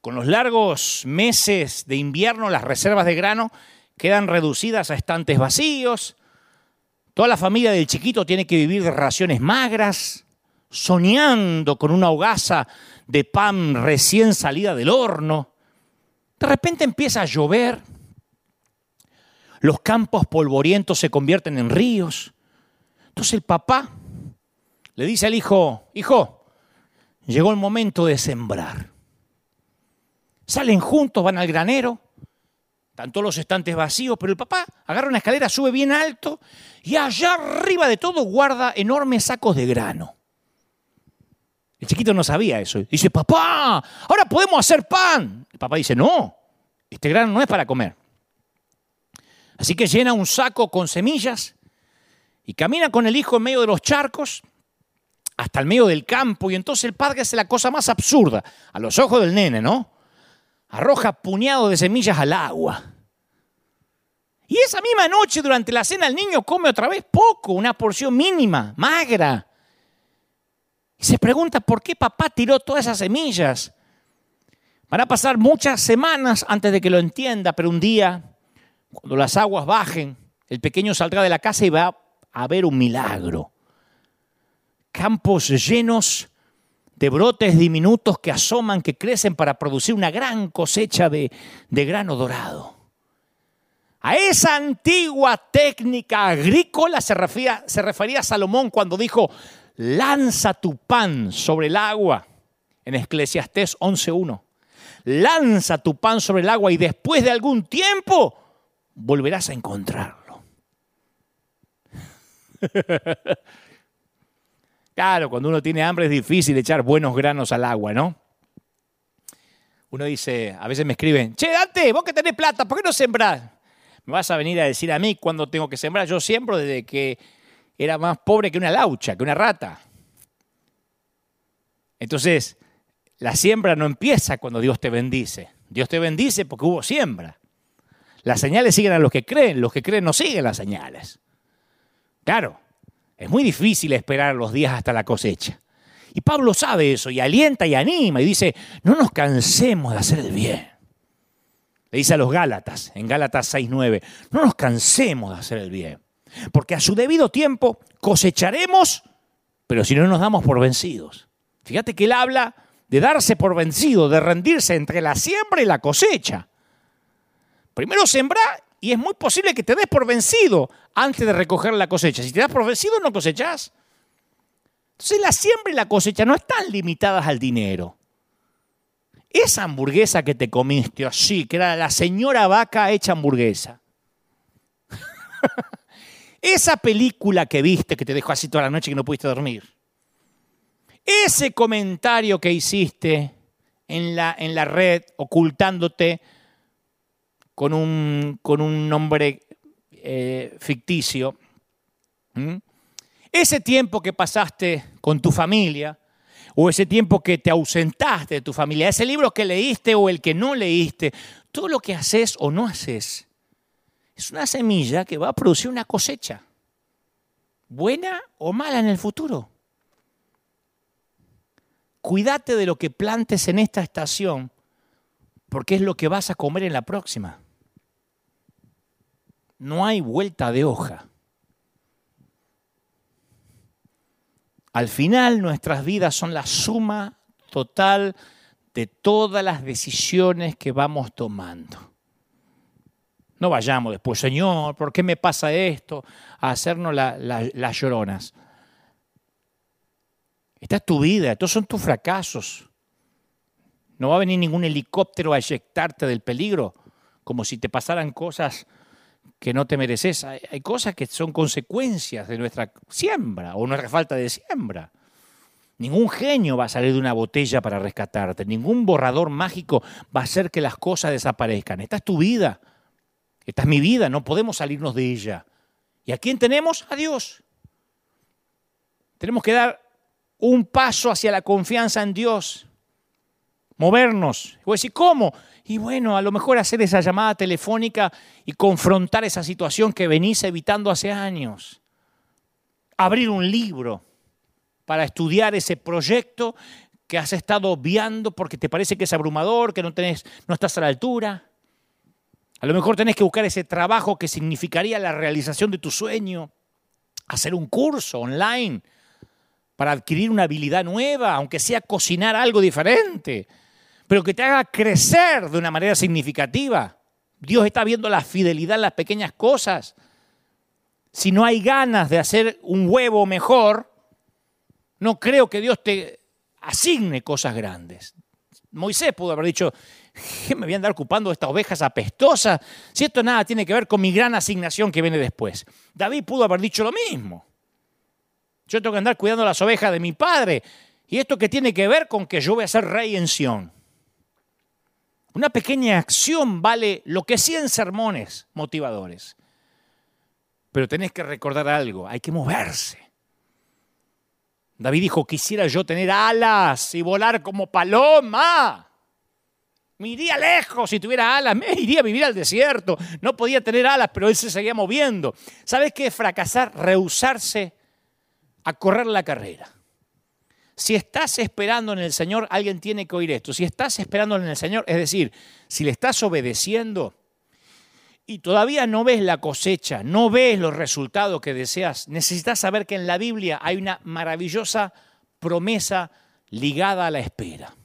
[SPEAKER 2] Con los largos meses de invierno, las reservas de grano quedan reducidas a estantes vacíos. Toda la familia del chiquito tiene que vivir de raciones magras, soñando con una hogaza de pan recién salida del horno. De repente empieza a llover. Los campos polvorientos se convierten en ríos. Entonces el papá le dice al hijo, hijo, llegó el momento de sembrar. Salen juntos, van al granero, están todos los estantes vacíos, pero el papá agarra una escalera, sube bien alto y allá arriba de todo guarda enormes sacos de grano. El chiquito no sabía eso. Dice, papá, ahora podemos hacer pan. El papá dice, no, este grano no es para comer. Así que llena un saco con semillas y camina con el hijo en medio de los charcos hasta el medio del campo y entonces el padre hace la cosa más absurda, a los ojos del nene, ¿no? arroja puñado de semillas al agua. Y esa misma noche durante la cena el niño come otra vez poco, una porción mínima, magra. Y se pregunta por qué papá tiró todas esas semillas. Van a pasar muchas semanas antes de que lo entienda, pero un día, cuando las aguas bajen, el pequeño saldrá de la casa y va a ver un milagro. Campos llenos de brotes diminutos que asoman, que crecen para producir una gran cosecha de, grano dorado. A esa antigua técnica agrícola se refería, se refería Salomón cuando dijo, lanza tu pan sobre el agua, en Eclesiastés 11.1. Lanza tu pan sobre el agua y después de algún tiempo volverás a encontrarlo. <laughs> Claro, cuando uno tiene hambre es difícil echar buenos granos al agua, ¿no? Uno dice, a veces me escriben, che, Dante, vos que tenés plata, ¿por qué no sembrás? Me vas a venir a decir a mí cuándo tengo que sembrar. Yo siembro desde que era más pobre que una laucha, que una rata. Entonces, la siembra no empieza cuando Dios te bendice. Dios te bendice porque hubo siembra. Las señales siguen a los que creen, los que creen no siguen las señales. Claro, es muy difícil esperar los días hasta la cosecha. Y Pablo sabe eso y alienta y anima y dice, no nos cansemos de hacer el bien. Le dice a los Gálatas, en Gálatas 6.9, no nos cansemos de hacer el bien, porque a su debido tiempo cosecharemos, pero si no nos damos por vencidos. Fíjate que él habla de darse por vencido, de rendirse entre la siembra y la cosecha. Primero sembrar y es muy posible que te des por vencido antes de recoger la cosecha. Si te das por vencido, no cosechas. Entonces la siembra y la cosecha no están limitadas al dinero. Esa hamburguesa que te comiste así, que era la señora vaca hecha hamburguesa. <laughs> Esa película que viste que te dejó así toda la noche y que no pudiste dormir. Ese comentario que hiciste en la, en la red ocultándote con un, con un nombre eh, ficticio. Ese tiempo que pasaste con tu familia, o ese tiempo que te ausentaste de tu familia, ese libro que leíste o el que no leíste, todo lo que haces o no haces es una semilla que va a producir una cosecha, buena o mala en el futuro. Cuídate de lo que plantes en esta estación, porque es lo que vas a comer en la próxima. No hay vuelta de hoja. Al final nuestras vidas son la suma total de todas las decisiones que vamos tomando. No vayamos después, Señor, ¿por qué me pasa esto? A hacernos las lloronas. Esta es tu vida, estos son tus fracasos. No va a venir ningún helicóptero a eyectarte del peligro, como si te pasaran cosas que no te mereces. Hay, cosas que son consecuencias de nuestra siembra o nuestra falta de siembra. Ningún genio va a salir de una botella para rescatarte. Ningún borrador mágico va a hacer que las cosas desaparezcan. Esta es tu vida. Esta es mi vida. No podemos salirnos de ella. ¿Y a quién tenemos? A Dios. Tenemos que dar un paso hacia la confianza en Dios. Movernos. Y voy a decir, ¿cómo? Y bueno, a lo mejor hacer esa llamada telefónica y confrontar esa situación que venís evitando hace años. Abrir un libro para estudiar ese proyecto que has estado obviando porque te parece que es abrumador, que no, tenés, no estás a la altura. A lo mejor tenés que buscar ese trabajo que significaría la realización de tu sueño. Hacer un curso online para adquirir una habilidad nueva, aunque sea cocinar algo diferente pero que te haga crecer de una manera significativa. Dios está viendo la fidelidad en las pequeñas cosas. Si no hay ganas de hacer un huevo mejor, no creo que Dios te asigne cosas grandes. Moisés pudo haber dicho, ¿qué <laughs> me voy a andar ocupando de estas ovejas apestosas? Si esto nada tiene que ver con mi gran asignación que viene después. David pudo haber dicho lo mismo. Yo tengo que andar cuidando las ovejas de mi padre. ¿Y esto qué tiene que ver con que yo voy a ser rey en Sión? Una pequeña acción vale lo que 100 sermones motivadores. Pero tenés que recordar algo, hay que moverse. David dijo, quisiera yo tener alas y volar como paloma. Me iría lejos si tuviera alas, me iría a vivir al desierto. No podía tener alas, pero él se seguía moviendo. ¿Sabes qué fracasar? Rehusarse a correr la carrera. Si estás esperando en el Señor, alguien tiene que oír esto. Si estás esperando en el Señor, es decir, si le estás obedeciendo y todavía no ves la cosecha, no ves los resultados que deseas, necesitas saber que en la Biblia hay una maravillosa promesa ligada a la espera.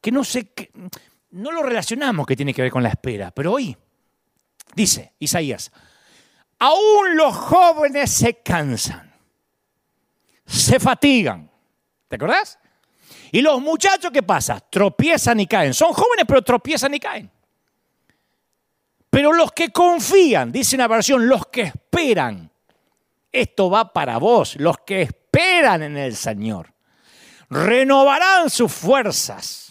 [SPEAKER 2] Que no sé, no lo relacionamos que tiene que ver con la espera, pero hoy dice Isaías, aún los jóvenes se cansan, se fatigan ¿Te acordás? Y los muchachos, ¿qué pasa? Tropiezan y caen. Son jóvenes, pero tropiezan y caen. Pero los que confían, dice una versión, los que esperan, esto va para vos, los que esperan en el Señor, renovarán sus fuerzas,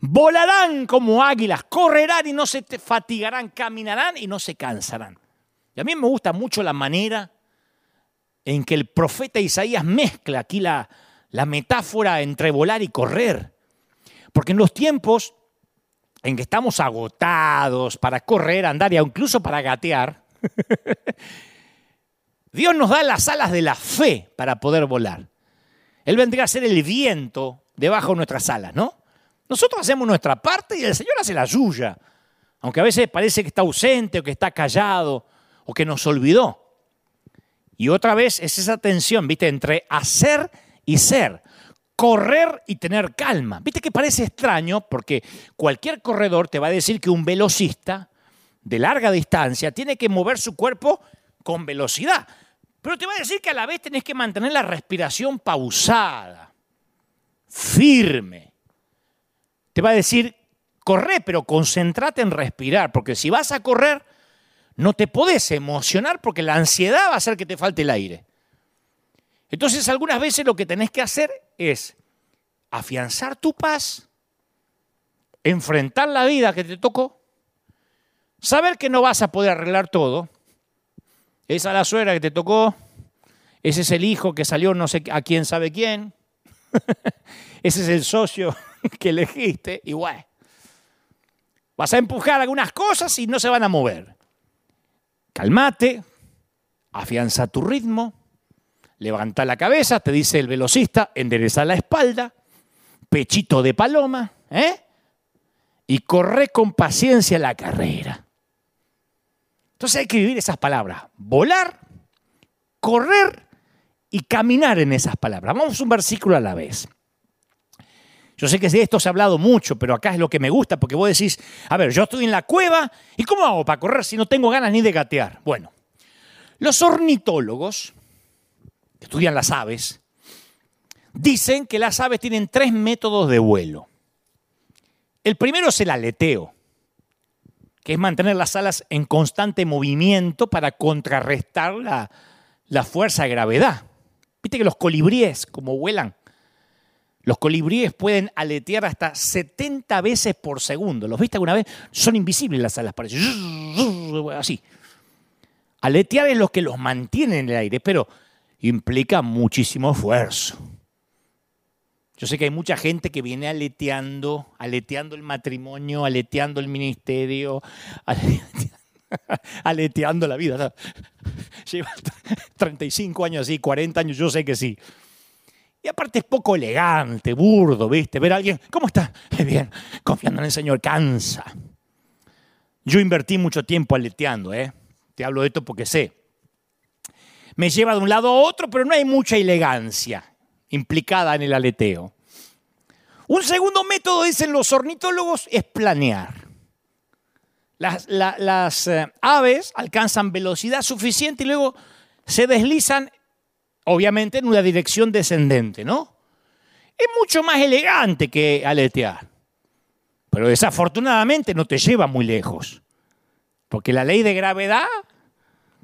[SPEAKER 2] volarán como águilas, correrán y no se fatigarán, caminarán y no se cansarán. Y a mí me gusta mucho la manera en que el profeta Isaías mezcla aquí la, metáfora entre volar y correr. Porque en los tiempos en que estamos agotados para correr, andar y incluso para gatear, <laughs> Dios nos da las alas de la fe para poder volar. Él vendría a ser el viento debajo de nuestras alas, ¿no? Nosotros hacemos nuestra parte y el Señor hace la suya, aunque a veces parece que está ausente o que está callado o que nos olvidó. Y otra vez es esa tensión, ¿viste? Entre hacer y ser. Correr y tener calma. Viste que parece extraño porque cualquier corredor te va a decir que un velocista de larga distancia tiene que mover su cuerpo con velocidad. Pero te va a decir que a la vez tenés que mantener la respiración pausada, firme. Te va a decir, corre, pero concéntrate en respirar, porque si vas a correr, no te podés emocionar porque la ansiedad va a hacer que te falte el aire. Entonces algunas veces lo que tenés que hacer es afianzar tu paz, enfrentar la vida que te tocó, saber que no vas a poder arreglar todo. Esa es la suegra que te tocó, ese es el hijo que salió no sé a quién sabe quién. <laughs> Ese es el socio <laughs> que elegiste bueno, vas a empujar algunas cosas y no se van a mover. Calmate, afianza tu ritmo, levanta la cabeza, te dice el velocista, endereza la espalda, pechito de paloma, ¿eh? Y corre con paciencia la carrera. Entonces hay que vivir esas palabras, volar, correr y caminar en esas palabras. Vamos un versículo a la vez. Yo sé que de esto se ha hablado mucho, pero acá es lo que me gusta, porque vos decís, a ver, yo estoy en la cueva, ¿y cómo hago para correr si no tengo ganas ni de gatear? Bueno, los ornitólogos, que estudian las aves, dicen que las aves tienen tres métodos de vuelo. El primero es el aleteo, que es mantener las alas en constante movimiento para contrarrestar la, la fuerza de gravedad. Viste que los colibríes, como vuelan, los colibríes pueden aletear hasta 70 veces por segundo. ¿Los viste alguna vez? Son invisibles las alas, parece. Así. Aletear es lo que los mantiene en el aire, pero implica muchísimo esfuerzo. Yo sé que hay mucha gente que viene aleteando, aleteando el matrimonio, aleteando el ministerio, <laughs> aleteando la vida. Lleva 35 años así, 40 años, yo sé que sí. Y aparte es poco elegante, burdo, ¿viste? Ver a alguien, ¿cómo está? <laughs> Bien, confiando en el Señor, cansa. Yo invertí mucho tiempo aleteando, ¿eh? Te hablo de esto porque sé. Me lleva de un lado a otro, pero no hay mucha elegancia implicada en el aleteo. Un segundo método, dicen los ornitólogos, es planear. Las, la, las eh, aves alcanzan velocidad suficiente y luego se deslizan obviamente en una dirección descendente, ¿no? Es mucho más elegante que aletear, pero desafortunadamente no te lleva muy lejos, porque la ley de gravedad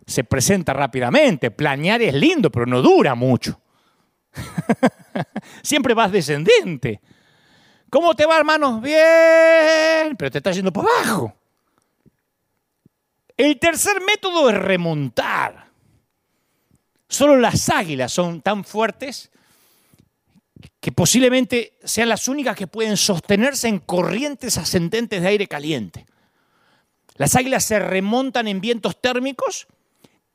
[SPEAKER 2] se presenta rápidamente. Planear es lindo, pero no dura mucho. <laughs> Siempre vas descendente. ¿Cómo te va, hermano? Bien, pero te está yendo para abajo. El tercer método es remontar. Solo las águilas son tan fuertes que posiblemente sean las únicas que pueden sostenerse en corrientes ascendentes de aire caliente. Las águilas se remontan en vientos térmicos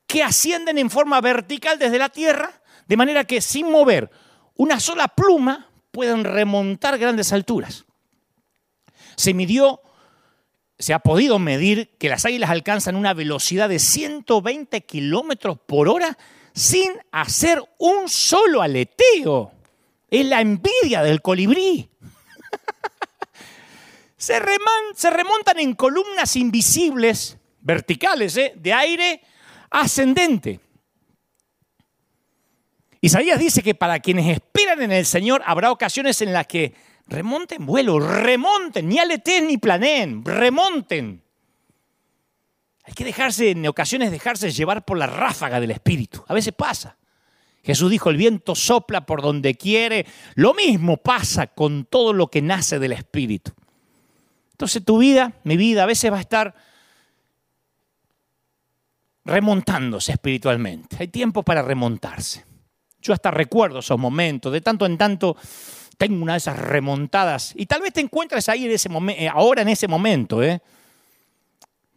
[SPEAKER 2] que ascienden en forma vertical desde la tierra, de manera que sin mover una sola pluma pueden remontar grandes alturas. Se midió, se ha podido medir que las águilas alcanzan una velocidad de 120 kilómetros por hora sin hacer un solo aleteo. Es la envidia del colibrí. <laughs> se, remontan en columnas invisibles, verticales, ¿eh? de aire ascendente. Isaías dice que para quienes esperan en el Señor habrá ocasiones en las que remonten vuelo, remonten, ni aleteen ni planeen, remonten. Hay que dejarse, en ocasiones, dejarse llevar por la ráfaga del Espíritu. A veces pasa. Jesús dijo, el viento sopla por donde quiere. Lo mismo pasa con todo lo que nace del Espíritu. Entonces tu vida, mi vida, a veces va a estar remontándose espiritualmente. Hay tiempo para remontarse. Yo hasta recuerdo esos momentos. De tanto en tanto tengo una de esas remontadas. Y tal vez te encuentres ahí en ese momento, ahora en ese momento, ¿eh?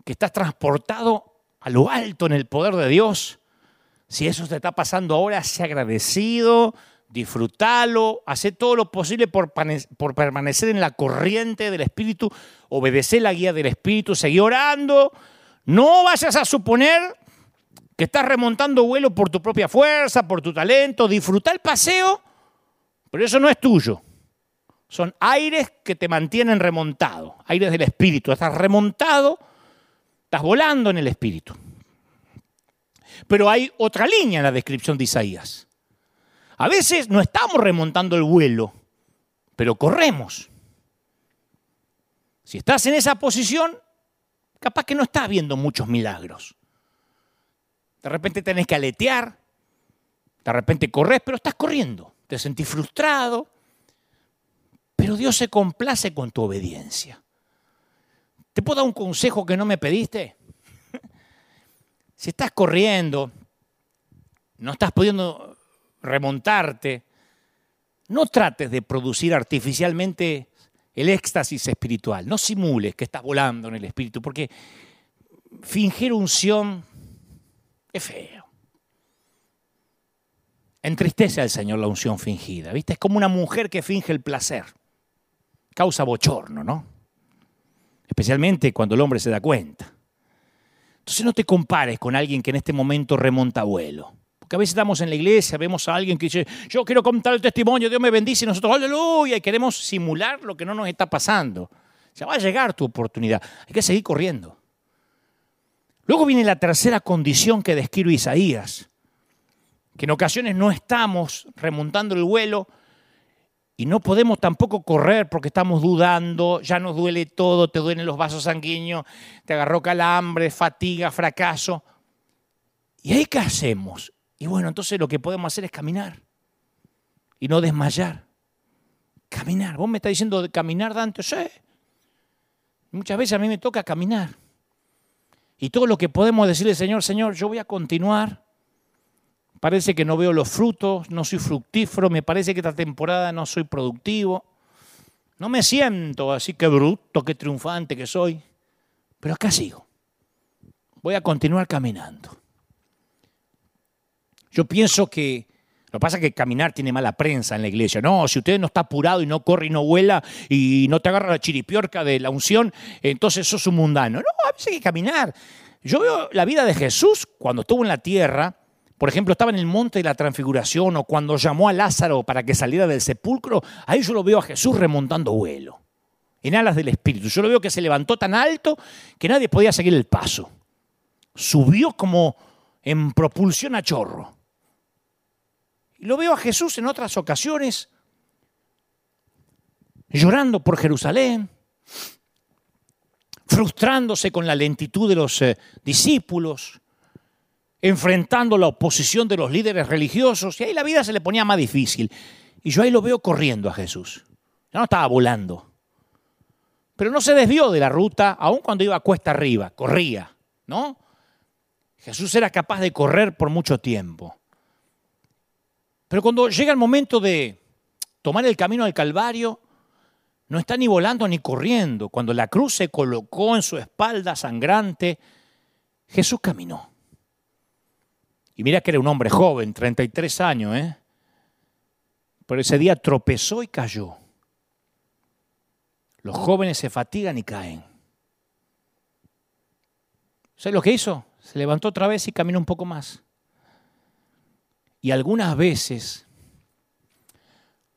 [SPEAKER 2] Que estás transportado a lo alto en el poder de Dios. Si eso te está pasando ahora, sé agradecido, disfrútalo, haz todo lo posible por, permanecer en la corriente del Espíritu, obedecer la guía del Espíritu, seguir orando. No vayas a suponer que estás remontando vuelo por tu propia fuerza, por tu talento. Disfruta el paseo, pero eso no es tuyo. Son aires que te mantienen remontado, aires del Espíritu. Estás remontado Estás volando en el Espíritu. Pero hay otra línea en la descripción de Isaías. A veces no estamos remontando el vuelo, pero corremos. Si estás en esa posición, capaz que no estás viendo muchos milagros. De repente tenés que aletear, de repente corres, pero estás corriendo. Te sentís frustrado, pero Dios se complace con tu obediencia. ¿Te puedo dar un consejo que no me pediste? si estás corriendo, no estás pudiendo remontarte, no trates de producir artificialmente el éxtasis espiritual. No simules que estás volando en el espíritu, porque fingir unción es feo. Entristece al Señor la unción fingida, ¿viste? Es como una mujer que finge el placer. Causa bochorno, ¿no? Especialmente cuando el hombre se da cuenta. Entonces no te compares con alguien que en este momento remonta vuelo. Porque a veces estamos en la iglesia, vemos a alguien que dice, yo quiero contar el testimonio, Dios me bendice y nosotros, aleluya, y queremos simular lo que no nos está pasando. Ya va a llegar tu oportunidad, hay que seguir corriendo. Luego viene la tercera condición que describe Isaías, que en ocasiones no estamos remontando el vuelo y no podemos tampoco correr porque estamos dudando, ya nos duele todo, te duelen los vasos sanguíneos, te agarró calambre, fatiga, fracaso. ¿Y ahí qué hacemos? Y bueno, entonces lo que podemos hacer es caminar y no desmayar. Caminar. Vos me estás diciendo caminar, Dante. Sí. Muchas veces a mí me toca caminar. Y todo lo que podemos decirle, Señor, Señor, yo voy a continuar. Parece que no veo los frutos, no soy fructífero, me parece que esta temporada no soy productivo. No me siento así que bruto, que triunfante que soy. Pero acá sigo. Voy a continuar caminando. Yo pienso que lo que pasa es que caminar tiene mala prensa en la iglesia. No, si usted no está apurado y no corre y no vuela y no te agarra la chiripiorca de la unción, entonces sos un mundano. No, a veces hay que caminar. Yo veo la vida de Jesús cuando estuvo en la tierra, por ejemplo, estaba en el monte de la transfiguración o cuando llamó a Lázaro para que saliera del sepulcro, ahí yo lo veo a Jesús remontando vuelo, en alas del Espíritu. Yo lo veo que se levantó tan alto que nadie podía seguir el paso. Subió como en propulsión a chorro. Y lo veo a Jesús en otras ocasiones llorando por Jerusalén, frustrándose con la lentitud de los eh, discípulos, enfrentando la oposición de los líderes religiosos, y ahí la vida se le ponía más difícil. Y yo ahí lo veo corriendo a Jesús. Ya no estaba volando. Pero no se desvió de la ruta, aun cuando iba a cuesta arriba, corría, ¿no? Jesús era capaz de correr por mucho tiempo. Pero cuando llega el momento de tomar el camino al Calvario, no está ni volando ni corriendo. Cuando la cruz se colocó en su espalda sangrante, Jesús caminó. Y mira que era un hombre joven, 33 años, ¿eh? Pero ese día tropezó y cayó. Los jóvenes se fatigan y caen. ¿Sabes lo que hizo? Se levantó otra vez y caminó un poco más. Y algunas veces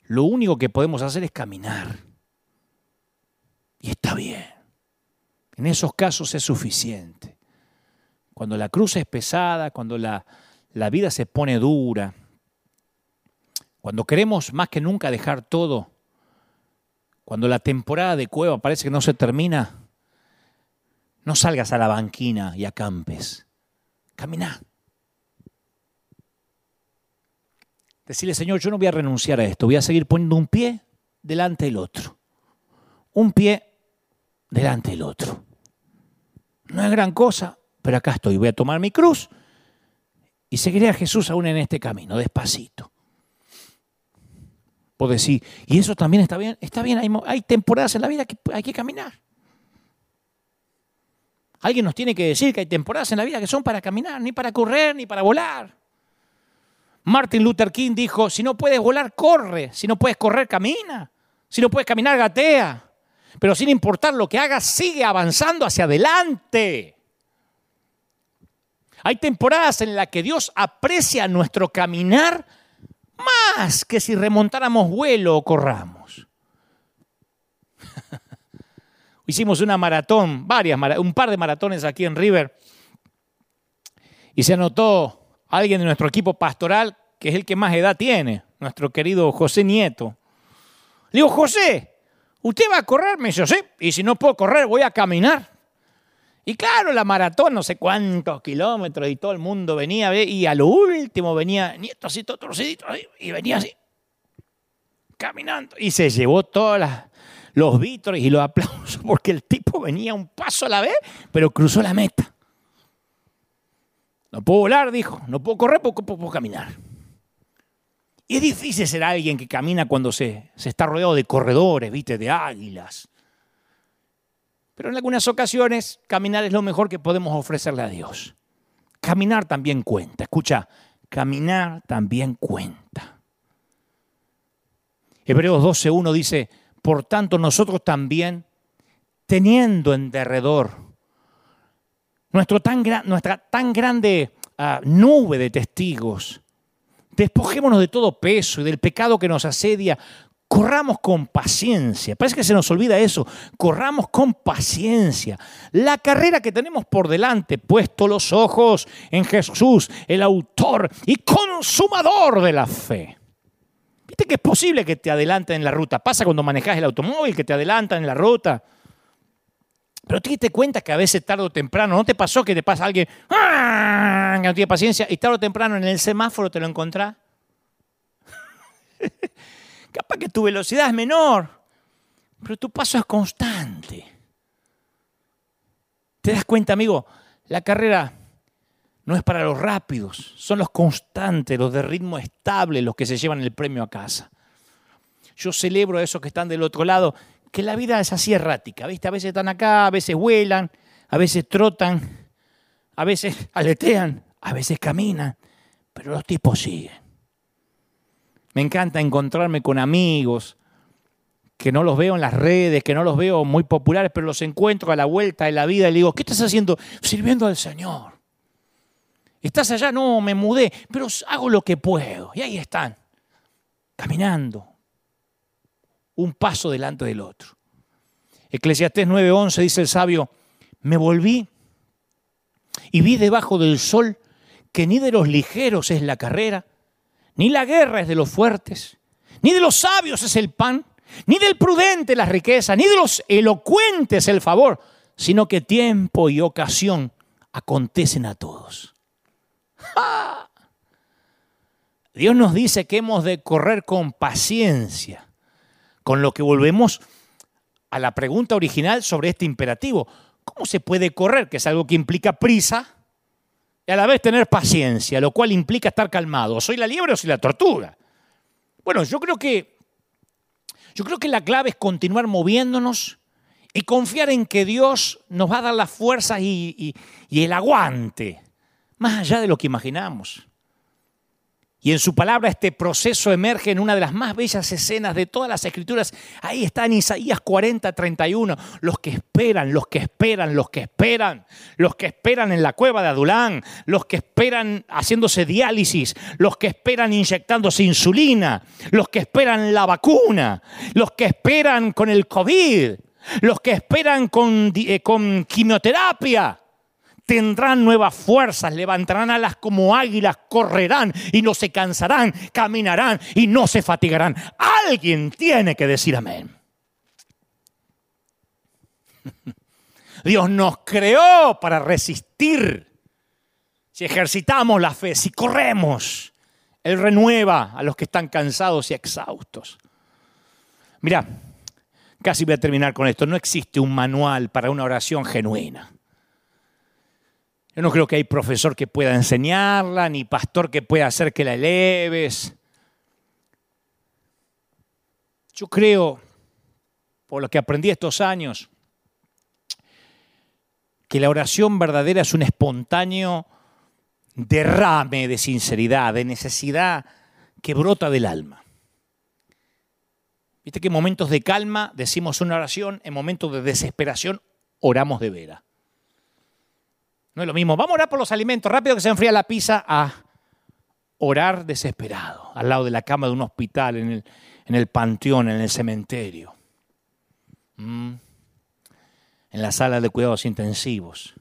[SPEAKER 2] lo único que podemos hacer es caminar. Y está bien. En esos casos es suficiente. Cuando la cruz es pesada, cuando la, la vida se pone dura, cuando queremos más que nunca dejar todo, cuando la temporada de cueva parece que no se termina, no salgas a la banquina y acampes. Camina. Decirle, Señor, yo no voy a renunciar a esto, voy a seguir poniendo un pie delante del otro. Un pie delante del otro. No es gran cosa, pero acá estoy. Voy a tomar mi cruz y seguiré a Jesús aún en este camino, despacito. Puedo decir, y eso también está bien, está bien, hay, hay temporadas en la vida que hay que caminar. Alguien nos tiene que decir que hay temporadas en la vida que son para caminar, ni para correr, ni para volar. Martin Luther King dijo, si no puedes volar, corre. Si no puedes correr, camina. Si no puedes caminar, gatea. Pero sin importar lo que hagas, sigue avanzando hacia adelante. Hay temporadas en las que Dios aprecia nuestro caminar más que si remontáramos vuelo o corramos. <laughs> Hicimos una maratón, varias, un par de maratones aquí en River, y se anotó alguien de nuestro equipo pastoral, que es el que más edad tiene, nuestro querido José Nieto. Le digo, José, ¿usted va a correr? Me dice, sí, y si no puedo correr, voy a caminar. Y claro, la maratón, no sé cuántos kilómetros, y todo el mundo venía, y a lo último venía Nieto así, todo torcidito, y venía así, caminando. Y se llevó todos los vítores y los <laughs> aplausos, porque el tipo venía un paso a la vez, pero cruzó la meta. No puedo volar, dijo. No puedo correr, puedo, puedo caminar. Y es difícil ser alguien que camina cuando se, se está rodeado de corredores, viste, de águilas. Pero en algunas ocasiones caminar es lo mejor que podemos ofrecerle a Dios. Caminar también cuenta. Escucha, caminar también cuenta. Hebreos 12.1 dice, por tanto nosotros también, teniendo en derredor nuestro tan nuestra tan grande uh, nube de testigos, despojémonos de todo peso y del pecado que nos asedia, corramos con paciencia. Parece que se nos olvida eso. Corramos con paciencia. La carrera que tenemos por delante, puesto los ojos en Jesús, el autor y consumador de la fe. Viste que es posible que te adelanten en la ruta. Pasa cuando manejas el automóvil, que te adelantan en la ruta. Pero te diste cuenta que a veces tarde o temprano, ¿no te pasó que te pasa alguien ¡ah! que no tiene paciencia y tarde o temprano en el semáforo te lo encontrás? <laughs> Capaz que tu velocidad es menor, pero tu paso es constante. ¿Te das cuenta, amigo? La carrera no es para los rápidos, son los constantes, los de ritmo estable, los que se llevan el premio a casa. Yo celebro a esos que están del otro lado, que la vida es así errática, ¿viste? A veces están acá, a veces vuelan, a veces trotan, a veces aletean, a veces caminan, pero los tipos siguen. Me encanta encontrarme con amigos que no los veo en las redes, que no los veo muy populares, pero los encuentro a la vuelta de la vida y le digo, ¿qué estás haciendo? Sirviendo al Señor. ¿Estás allá? No, me mudé, pero hago lo que puedo. Y ahí están, caminando, un paso delante del otro. Eclesiastés 9:11 dice el sabio, me volví y vi debajo del sol que ni de los ligeros es la carrera, ni la guerra es de los fuertes, ni de los sabios es el pan, ni del prudente la riqueza, ni de los elocuentes el favor, sino que tiempo y ocasión acontecen a todos. Dios nos dice que hemos de correr con paciencia, con lo que volvemos a la pregunta original sobre este imperativo. ¿Cómo se puede correr? Que es algo que implica prisa, y a la vez tener paciencia, lo cual implica estar calmado. ¿Soy la liebre o soy la tortuga? Bueno, yo creo que yo creo que la clave es continuar moviéndonos y confiar en que Dios nos va a dar las fuerzas y, y el aguante, más allá de lo que imaginamos. Y en su palabra este proceso emerge en una de las más bellas escenas de todas las escrituras. Ahí está en Isaías 40, 31. Los que esperan, los que esperan, los que esperan. Los que esperan en la cueva de Adulán. Los que esperan haciéndose diálisis. Los que esperan inyectándose insulina. Los que esperan la vacuna. Los que esperan con el COVID. Los que esperan con, eh, con quimioterapia tendrán nuevas fuerzas, levantarán alas como águilas, correrán y no se cansarán, caminarán y no se fatigarán. Alguien tiene que decir amén. <laughs> Dios nos creó para resistir. Si ejercitamos la fe, si corremos, Él renueva a los que están cansados y exhaustos. Mira, casi voy a terminar con esto. No existe un manual para una oración genuina. Yo no creo que hay profesor que pueda enseñarla, ni pastor que pueda hacer que la eleves. Yo creo, por lo que aprendí estos años, que la oración verdadera es un espontáneo derrame de sinceridad, de necesidad que brota del alma. Viste que en momentos de calma decimos una oración, en momentos de desesperación oramos de vera. No es lo mismo. Vamos a orar por los alimentos, rápido que se enfría la pizza, a orar desesperado, al lado de la cama de un hospital, en el, panteón, en el cementerio, mm. en la sala de cuidados intensivos.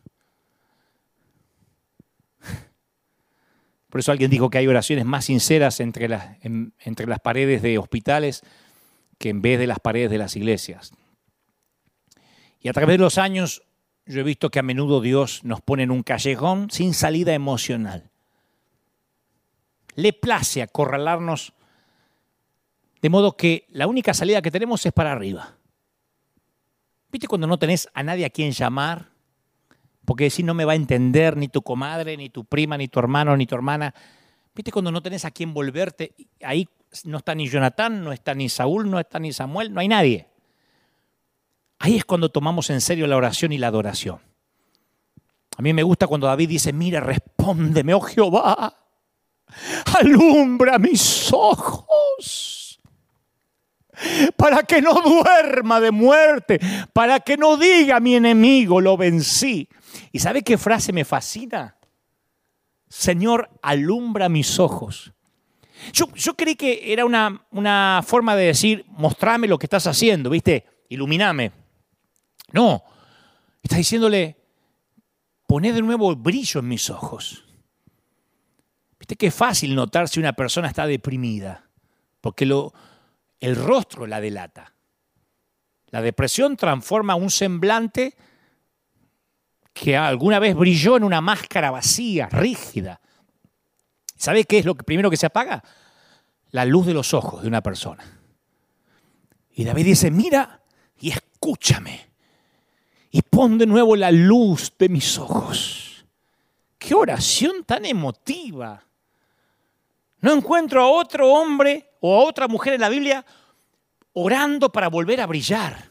[SPEAKER 2] Por eso alguien dijo que hay oraciones más sinceras entre las paredes de hospitales que en vez de las paredes de las iglesias. Y a través de los años yo he visto que a menudo Dios nos pone en un callejón sin salida emocional. Le place acorralarnos de modo que la única salida que tenemos es para arriba. ¿Viste cuando no tenés a nadie a quien llamar? Porque si no me va a entender ni tu comadre, ni tu prima, ni tu hermano, ni tu hermana. ¿Viste cuando no tenés a quien volverte? Ahí no está ni Jonatán, no está ni Saúl, no está ni Samuel, no hay nadie. Ahí es cuando tomamos en serio la oración y la adoración. A mí me gusta cuando David dice, mira, respóndeme, oh Jehová, alumbra mis ojos para que no duerma de muerte, para que no diga mi enemigo, lo vencí. ¿Y sabe qué frase me fascina? Señor, alumbra mis ojos. Yo, yo creí que era una, una forma de decir, mostrame lo que estás haciendo, ¿viste? Ilumíname. No, está diciéndole, poné de nuevo brillo en mis ojos. Viste que es fácil notar si una persona está deprimida, porque lo, el rostro la delata. La depresión transforma un semblante que alguna vez brilló en una máscara vacía, rígida. ¿Sabe qué es lo primero que se apaga? La luz de los ojos de una persona. Y David dice, mira y escúchame. Y pon de nuevo la luz de mis ojos. Qué oración tan emotiva. No encuentro a otro hombre o a otra mujer en la Biblia orando para volver a brillar.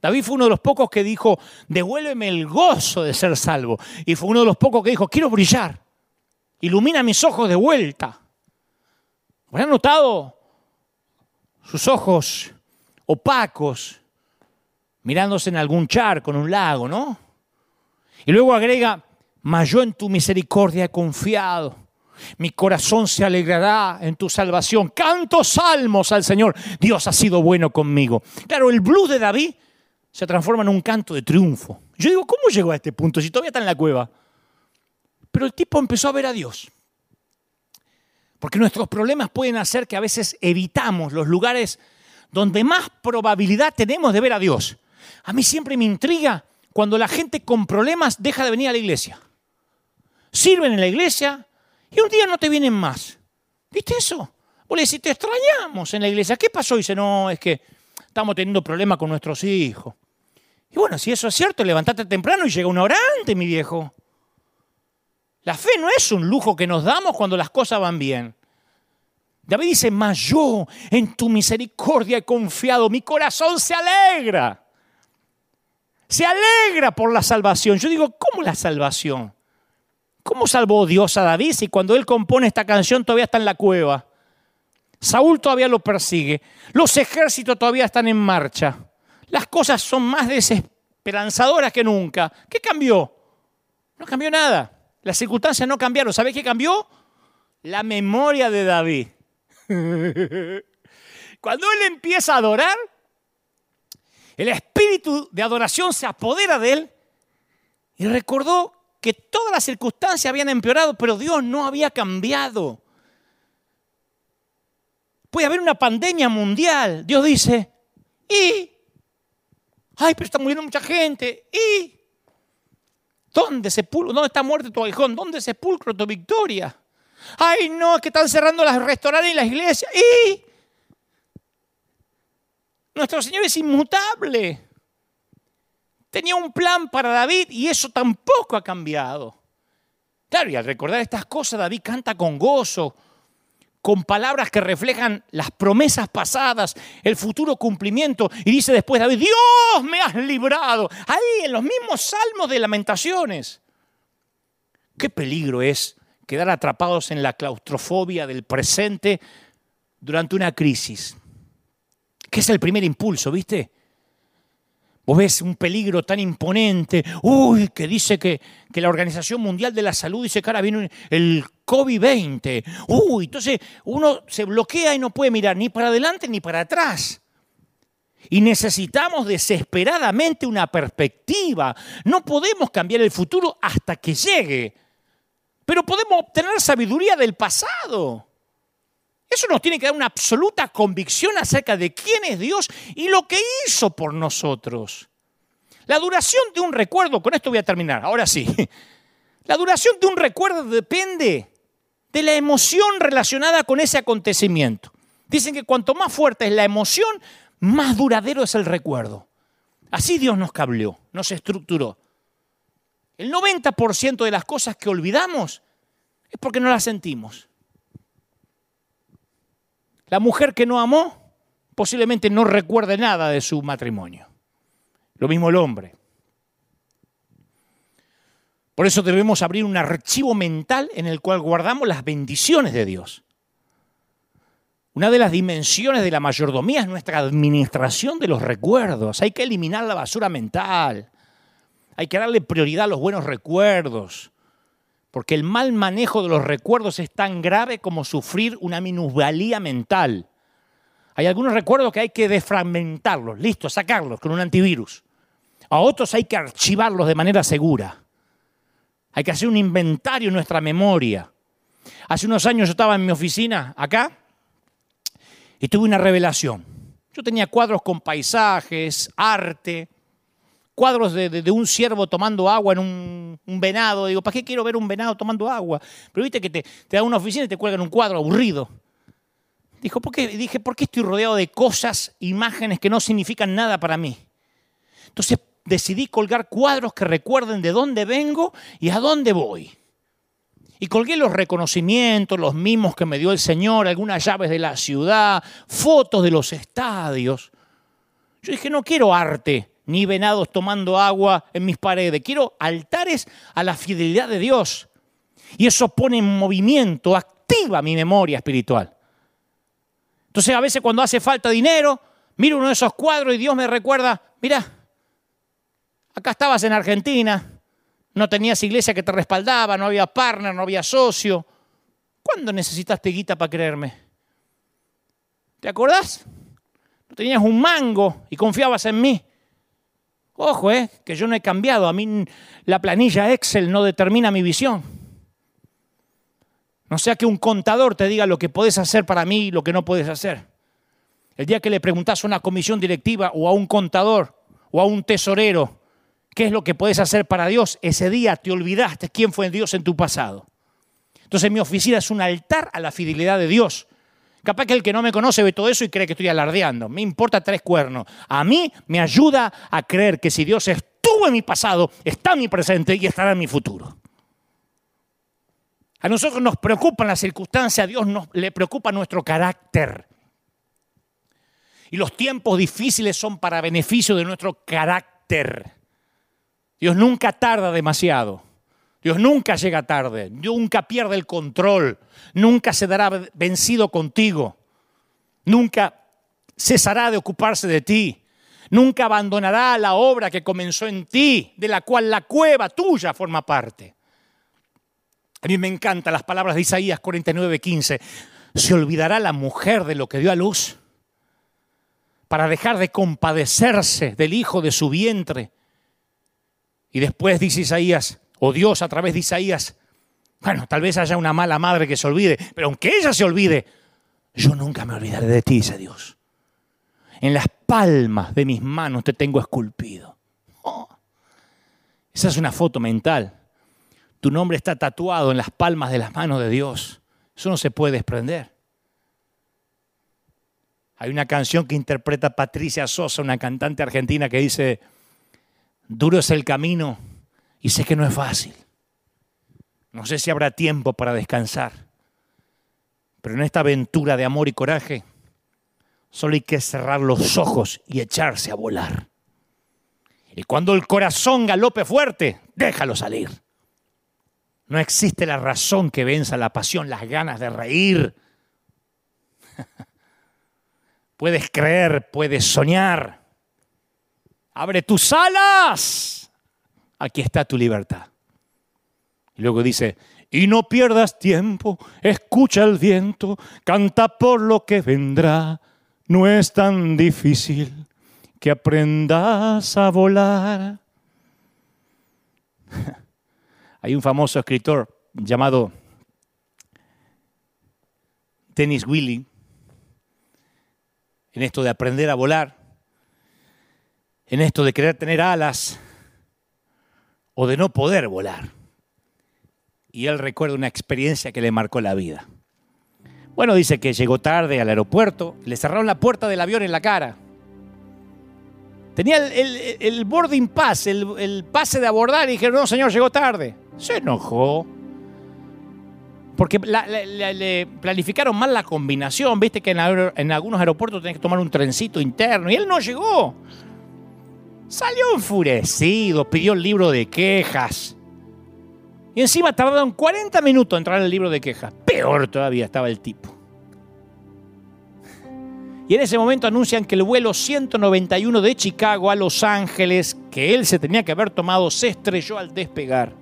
[SPEAKER 2] David fue uno de los pocos que dijo, devuélveme el gozo de ser salvo. Y fue uno de los pocos que dijo, quiero brillar. Ilumina mis ojos de vuelta. ¿Habrán notado sus ojos opacos mirándose en algún charco, en un lago, ¿no? Y luego agrega, mas yo en tu misericordia he confiado. Mi corazón se alegrará en tu salvación. Canto salmos al Señor. Dios ha sido bueno conmigo. Claro, el blues de David se transforma en un canto de triunfo. Yo digo, ¿cómo llegó a este punto si todavía está en la cueva? Pero el tipo empezó a ver a Dios. Porque nuestros problemas pueden hacer que a veces evitamos los lugares donde más probabilidad tenemos de ver a Dios. A mí siempre me intriga cuando la gente con problemas deja de venir a la iglesia. Sirven en la iglesia y un día no te vienen más. ¿Viste eso? Vos le decís, te extrañamos en la iglesia. ¿Qué pasó? Y dice, no, es que estamos teniendo problemas con nuestros hijos. Y bueno, si eso es cierto, levantate temprano y llega una hora antes, mi viejo. La fe no es un lujo que nos damos cuando las cosas van bien. David dice, mas yo en tu misericordia he confiado, mi corazón se alegra. Se alegra por la salvación. Yo digo, ¿cómo la salvación? ¿Cómo salvó Dios a David si cuando él compone esta canción todavía está en la cueva? Saúl todavía lo persigue. Los ejércitos todavía están en marcha. Las cosas son más desesperanzadoras que nunca. ¿Qué cambió? No cambió nada. Las circunstancias no cambiaron. ¿Sabés qué cambió? La memoria de David. <laughs> Cuando él empieza a adorar, el espíritu de adoración se apodera de él y recordó que todas las circunstancias habían empeorado, pero Dios no había cambiado. Puede haber una pandemia mundial. Dios dice, ¿y? Ay, pero está muriendo mucha gente. ¿Y? ¿Dónde sepulcro? ¿Dónde está muerto tu aguijón? ¿Dónde sepulcro tu victoria? Ay, no, es que están cerrando las restaurantes y las iglesias. ¿Y? Nuestro Señor es inmutable. Tenía un plan para David y eso tampoco ha cambiado. Claro, y al recordar estas cosas, David canta con gozo, con palabras que reflejan las promesas pasadas, el futuro cumplimiento. Y dice después David, Dios me has librado. Ahí en los mismos salmos de lamentaciones. Qué peligro es quedar atrapados en la claustrofobia del presente durante una crisis. Que es el primer impulso, ¿viste? Vos ves un peligro tan imponente, uy, que dice que, que, la Organización Mundial de la Salud dice que ahora viene el COVID-20. Uy, entonces uno se bloquea y no puede mirar ni para adelante ni para atrás. Y necesitamos desesperadamente una perspectiva. No podemos cambiar el futuro hasta que llegue. Pero podemos obtener sabiduría del pasado. Eso nos tiene que dar una absoluta convicción acerca de quién es Dios y lo que hizo por nosotros. La duración de un recuerdo, con esto voy a terminar, ahora sí. <laughs> La duración de un recuerdo depende de la emoción relacionada con ese acontecimiento. Dicen que cuanto más fuerte es la emoción, más duradero es el recuerdo. Así Dios nos cableó, nos estructuró. El 90% de las cosas que olvidamos es porque no las sentimos. La mujer que no amó posiblemente no recuerde nada de su matrimonio. Lo mismo el hombre. Por eso debemos abrir un archivo mental en el cual guardamos las bendiciones de Dios. Una de las dimensiones de la mayordomía es nuestra administración de los recuerdos. Hay que eliminar la basura mental. Hay que darle prioridad a los buenos recuerdos. Porque el mal manejo de los recuerdos es tan grave como sufrir una minusvalía mental. Hay algunos recuerdos que hay que defragmentarlos, listo, sacarlos con un antivirus. A otros hay que archivarlos de manera segura. Hay que hacer un inventario en nuestra memoria. Hace unos años yo estaba en mi oficina acá y tuve una revelación. Yo tenía cuadros con paisajes, arte, cuadros de, un ciervo tomando agua en un, venado. Digo, ¿para qué quiero ver un venado tomando agua? Pero viste que te, te da una oficina y te cuelgan un cuadro aburrido. Dijo, ¿por qué? Dije, ¿por qué estoy rodeado de cosas, imágenes que no significan nada para mí? Entonces decidí colgar cuadros que recuerden de dónde vengo y a dónde voy. Y colgué los reconocimientos, los mimos que me dio el Señor, algunas llaves de la ciudad, fotos de los estadios. Yo dije, no quiero arte, ni venados tomando agua en mis paredes, quiero altares a la fidelidad de Dios. Y eso pone en movimiento, activa mi memoria espiritual. Entonces a veces cuando hace falta dinero, miro uno de esos cuadros y Dios me recuerda, mira, Acá estabas en Argentina, no tenías iglesia que te respaldaba, no había partner, no había socio. ¿Cuándo necesitaste guita para creerme? ¿Te acordás? No tenías un mango y confiabas en mí. Ojo, eh, que yo no he cambiado. A mí la planilla Excel no determina mi visión. No sea que un contador te diga lo que puedes hacer para mí y lo que no puedes hacer. El día que le preguntas a una comisión directiva o a un contador o a un tesorero qué es lo que puedes hacer para Dios, ese día te olvidaste quién fue Dios en tu pasado. Entonces mi oficina es un altar a la fidelidad de Dios. Capaz que el que no me conoce ve todo eso y cree que estoy alardeando. Me importa tres cuernos. A mí me ayuda a creer que si Dios estuvo en mi pasado, está en mi presente y estará en mi futuro. A nosotros nos preocupan las circunstancias, a Dios nos, le preocupa nuestro carácter. Y los tiempos difíciles son para beneficio de nuestro carácter. Dios nunca tarda demasiado. Dios nunca llega tarde, nunca pierde el control, nunca se dará vencido contigo, nunca cesará de ocuparse de ti, nunca abandonará la obra que comenzó en ti, de la cual la cueva tuya forma parte. A mí me encantan las palabras de Isaías 49, 15. ¿Se olvidará la mujer de lo que dio a luz para dejar de compadecerse del hijo de su vientre? Y después dice Isaías, o Dios a través de Isaías, bueno, tal vez haya una mala madre que se olvide, pero aunque ella se olvide, yo nunca me olvidaré de ti, dice Dios. En las palmas de mis manos te tengo esculpido. Oh, esa es una foto mental. Tu nombre está tatuado en las palmas de las manos de Dios. Eso no se puede desprender. Hay una canción que interpreta Patricia Sosa, una cantante argentina, que dice, Duro es el camino y sé que no es fácil. No sé si habrá tiempo para descansar. Pero en esta aventura de amor y coraje, solo hay que cerrar los ojos y echarse a volar. Y cuando el corazón galope fuerte, déjalo salir. No existe la razón que venza la pasión, las ganas de reír. <laughs> puedes creer, puedes soñar, abre tus alas, aquí está tu libertad. Y luego dice, y no pierdas tiempo, escucha el viento, canta por lo que vendrá, no es tan difícil que aprendas a volar. <laughs> Hay un famoso escritor llamado Dennis Willy, en esto de aprender a volar, en esto de querer tener alas o de no poder volar. Y él recuerda una experiencia que le marcó la vida. Bueno, dice que llegó tarde al aeropuerto, le cerraron la puerta del avión en la cara. Tenía el, boarding pass, el, pase de abordar y dijeron, no señor, llegó tarde. Se enojó. porque le planificaron mal la combinación. Viste que en, en algunos aeropuertos tenés que tomar un trencito interno y él no llegó. Salió enfurecido, pidió el libro de quejas. Y encima tardaron 40 minutos en entrar en el libro de quejas. Peor todavía estaba el tipo. Y en ese momento anuncian que el vuelo 191 de Chicago a Los Ángeles, que él se tenía que haber tomado, se estrelló al despegar.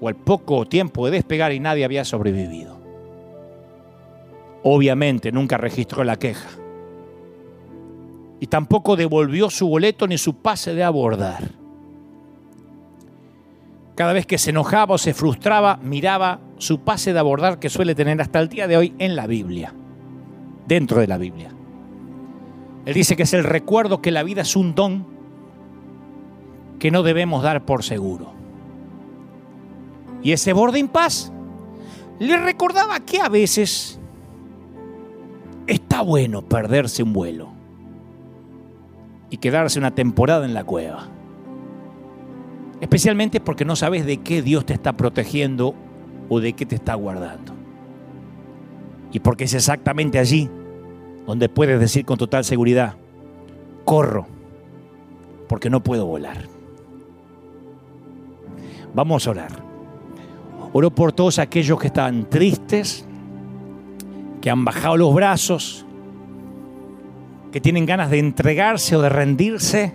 [SPEAKER 2] O al poco tiempo de despegar y nadie había sobrevivido. Obviamente nunca registró la queja. Y tampoco devolvió su boleto ni su pase de abordar. Cada vez que se enojaba o se frustraba, miraba su pase de abordar que suele tener hasta el día de hoy en la Biblia, dentro de la Biblia. Él dice que es el recuerdo que la vida es un don que no debemos dar por seguro. Y ese boarding pass le recordaba que a veces está bueno perderse un vuelo y quedarse una temporada en la cueva. Especialmente porque no sabes de qué Dios te está protegiendo o de qué te está guardando. Y porque es exactamente allí donde puedes decir con total seguridad, corro porque no puedo volar. Vamos a orar. Oro por todos aquellos que estaban tristes, que han bajado los brazos, que tienen ganas de entregarse o de rendirse.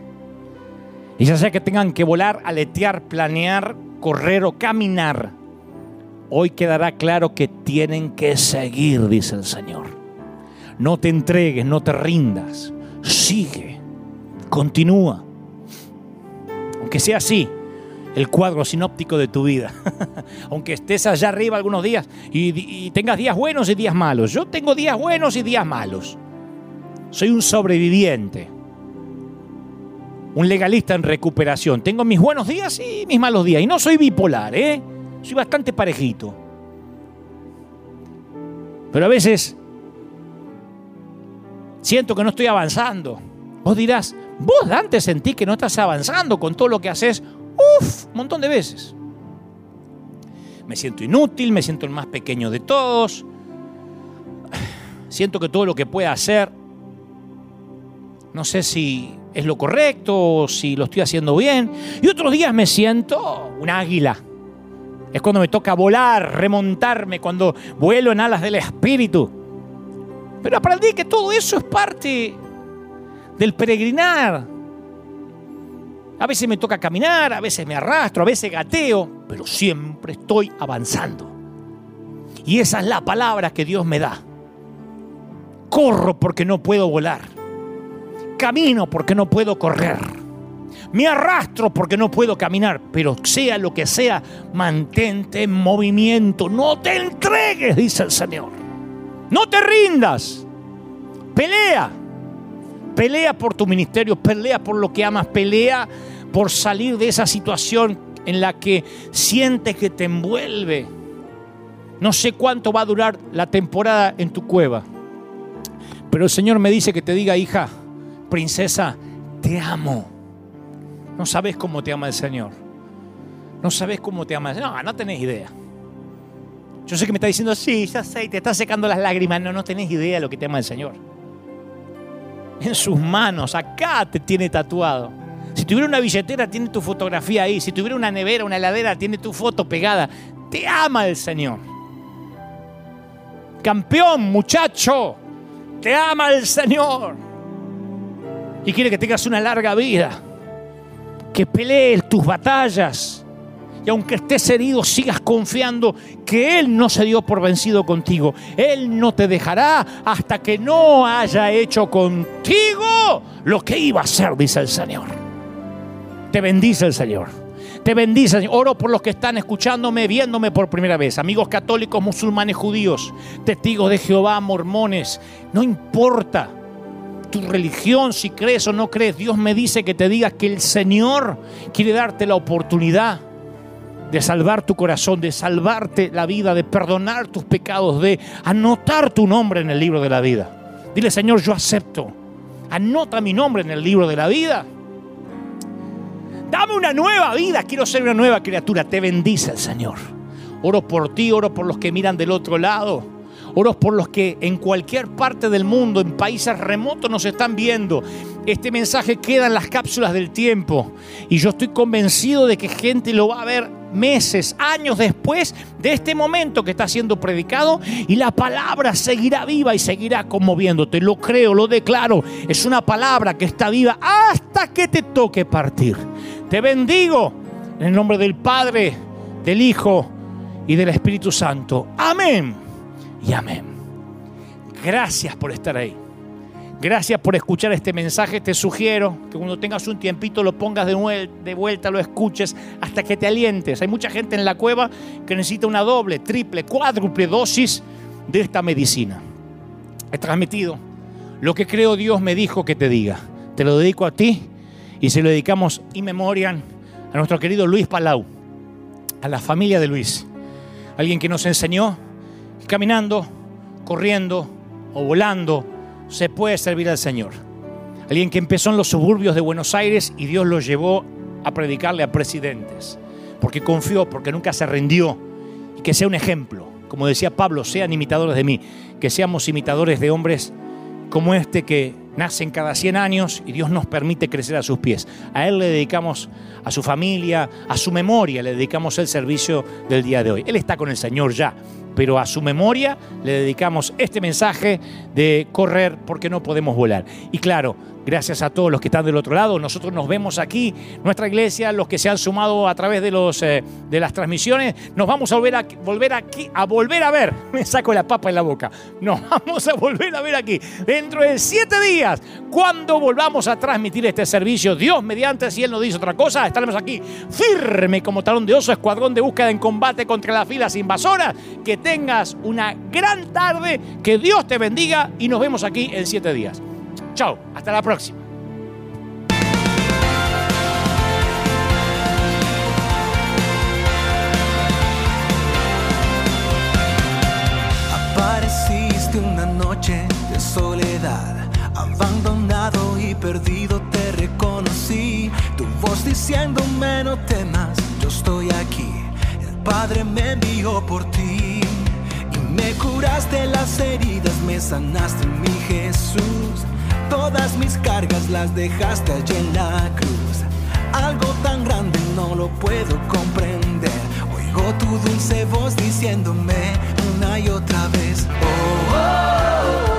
[SPEAKER 2] Y ya sea que tengan que volar, aletear, planear, correr o caminar, hoy quedará claro que tienen que seguir, dice el Señor. No te entregues, no te rindas. Sigue, continúa. Aunque sea así, el cuadro sinóptico de tu vida. <laughs> Aunque estés allá arriba algunos días y, y tengas días buenos y días malos. Yo tengo días buenos y días malos. Soy un sobreviviente. Un legalista en recuperación. Tengo mis buenos días y mis malos días. Y no soy bipolar, ¿eh? Soy bastante parejito. Pero a veces siento que no estoy avanzando. Vos dirás, vos Dante sentí que no estás avanzando con todo lo que haces. Uf, un montón de veces. Me siento inútil, me siento el más pequeño de todos. <sighs> Siento que todo lo que pueda hacer, no sé si es lo correcto o si lo estoy haciendo bien. Y otros días me siento un águila. Es cuando me toca volar, remontarme, cuando vuelo en alas del espíritu. Pero aprendí que todo eso es parte del peregrinar. A veces me toca caminar, a veces me arrastro, a veces gateo, pero siempre estoy avanzando. Y esa es la palabra que Dios me da. Corro porque no puedo volar. Camino porque no puedo correr. Me arrastro porque no puedo caminar, pero sea lo que sea, mantente en movimiento. No te entregues, dice el Señor. No te rindas. Pelea. Pelea por tu ministerio, pelea por lo que amas, pelea por salir de esa situación en la que sientes que te envuelve. No sé cuánto va a durar la temporada en tu cueva, pero el Señor me dice que te diga, hija, princesa, te amo. No sabes cómo te ama el Señor. No sabes cómo te ama el Señor. No, no tenés idea. Yo sé que me está diciendo, sí, ya sé, te está secando las lágrimas. No, no tenés idea de lo que te ama el Señor. En sus manos, acá te tiene tatuado. Si tuviera una billetera, tiene tu fotografía ahí. Si tuviera una nevera, una heladera, tiene tu foto pegada. Te ama el Señor. Campeón, muchacho, te ama el Señor. Y quiere que tengas una larga vida. Que pelees tus batallas. Y aunque estés herido, sigas confiando que Él no se dio por vencido contigo. Él no te dejará hasta que no haya hecho contigo lo que iba a hacer, dice el Señor. Te bendice el Señor. Te bendice. Oro por los que están escuchándome, viéndome por primera vez. Amigos católicos, musulmanes, judíos, testigos de Jehová, mormones. No importa tu religión, si crees o no crees. Dios me dice que te digas que el Señor quiere darte la oportunidad de salvar tu corazón, de salvarte la vida, de perdonar tus pecados, de anotar tu nombre en el libro de la vida. Dile, Señor, yo acepto. Anota mi nombre en el libro de la vida. Dame una nueva vida, quiero ser una nueva criatura. Te bendice el Señor. Oro por ti, oro por los que miran del otro lado. Por los que en cualquier parte del mundo, en países remotos, nos están viendo. Este mensaje queda en las cápsulas del tiempo. Y yo estoy convencido de que gente lo va a ver meses, años después de este momento que está siendo predicado. Y la palabra seguirá viva y seguirá conmoviéndote. Lo creo, lo declaro. Es una palabra que está viva hasta que te toque partir. Te bendigo en el nombre del Padre, del Hijo y del Espíritu Santo. Amén y amén. Gracias por estar ahí. Gracias por escuchar este mensaje. Te sugiero que cuando tengas un tiempito lo pongas de, de vuelta, lo escuches hasta que te alientes. Hay mucha gente en la cueva que necesita una doble, triple, cuádruple dosis de esta medicina. He transmitido lo que creo Dios me dijo que te diga. Te lo dedico a ti y se lo dedicamos in memoriam a nuestro querido Luis Palau, a la familia de Luis. Alguien que nos enseñó caminando, corriendo o volando se puede servir al Señor. Alguien que empezó en los suburbios de Buenos Aires y Dios lo llevó a predicarle a presidentes. Porque confió, porque nunca se rindió. Y que sea un ejemplo. Como decía Pablo, sean imitadores de mí. Que seamos imitadores de hombres como este que nacen cada 100 años y Dios nos permite crecer a sus pies. A Él le dedicamos a su familia, a su memoria, le dedicamos el servicio del día de hoy. Él está con el Señor ya, pero a su memoria le dedicamos este mensaje de correr porque no podemos volar. Y claro, gracias a todos los que están del otro lado, nosotros nos vemos aquí, nuestra iglesia, los que se han sumado a través de, los, eh, de las transmisiones, nos vamos a volver, a volver aquí, a volver a ver, <laughs> me saco la papa en la boca, nos vamos a volver a ver aquí. Dentro de siete días, cuando volvamos a transmitir este servicio, Dios mediante, si Él nos dice otra cosa, estaremos aquí firme como talón de oso, escuadrón de búsqueda en combate contra las filas invasoras, que tengas una gran tarde, que Dios te bendiga y nos vemos aquí en siete días. Chao, hasta la próxima.
[SPEAKER 1] Apareciste una noche de soledad, abandonado y perdido te reconocí. Tu voz diciéndome no temas, yo estoy aquí. El Padre me envió por ti y me curaste las heridas, me sanaste mi Jesús. Todas mis cargas las dejaste allí en la cruz. Algo tan grande no lo puedo comprender. Oigo tu dulce voz diciéndome una y otra vez. Oh, oh, oh, oh,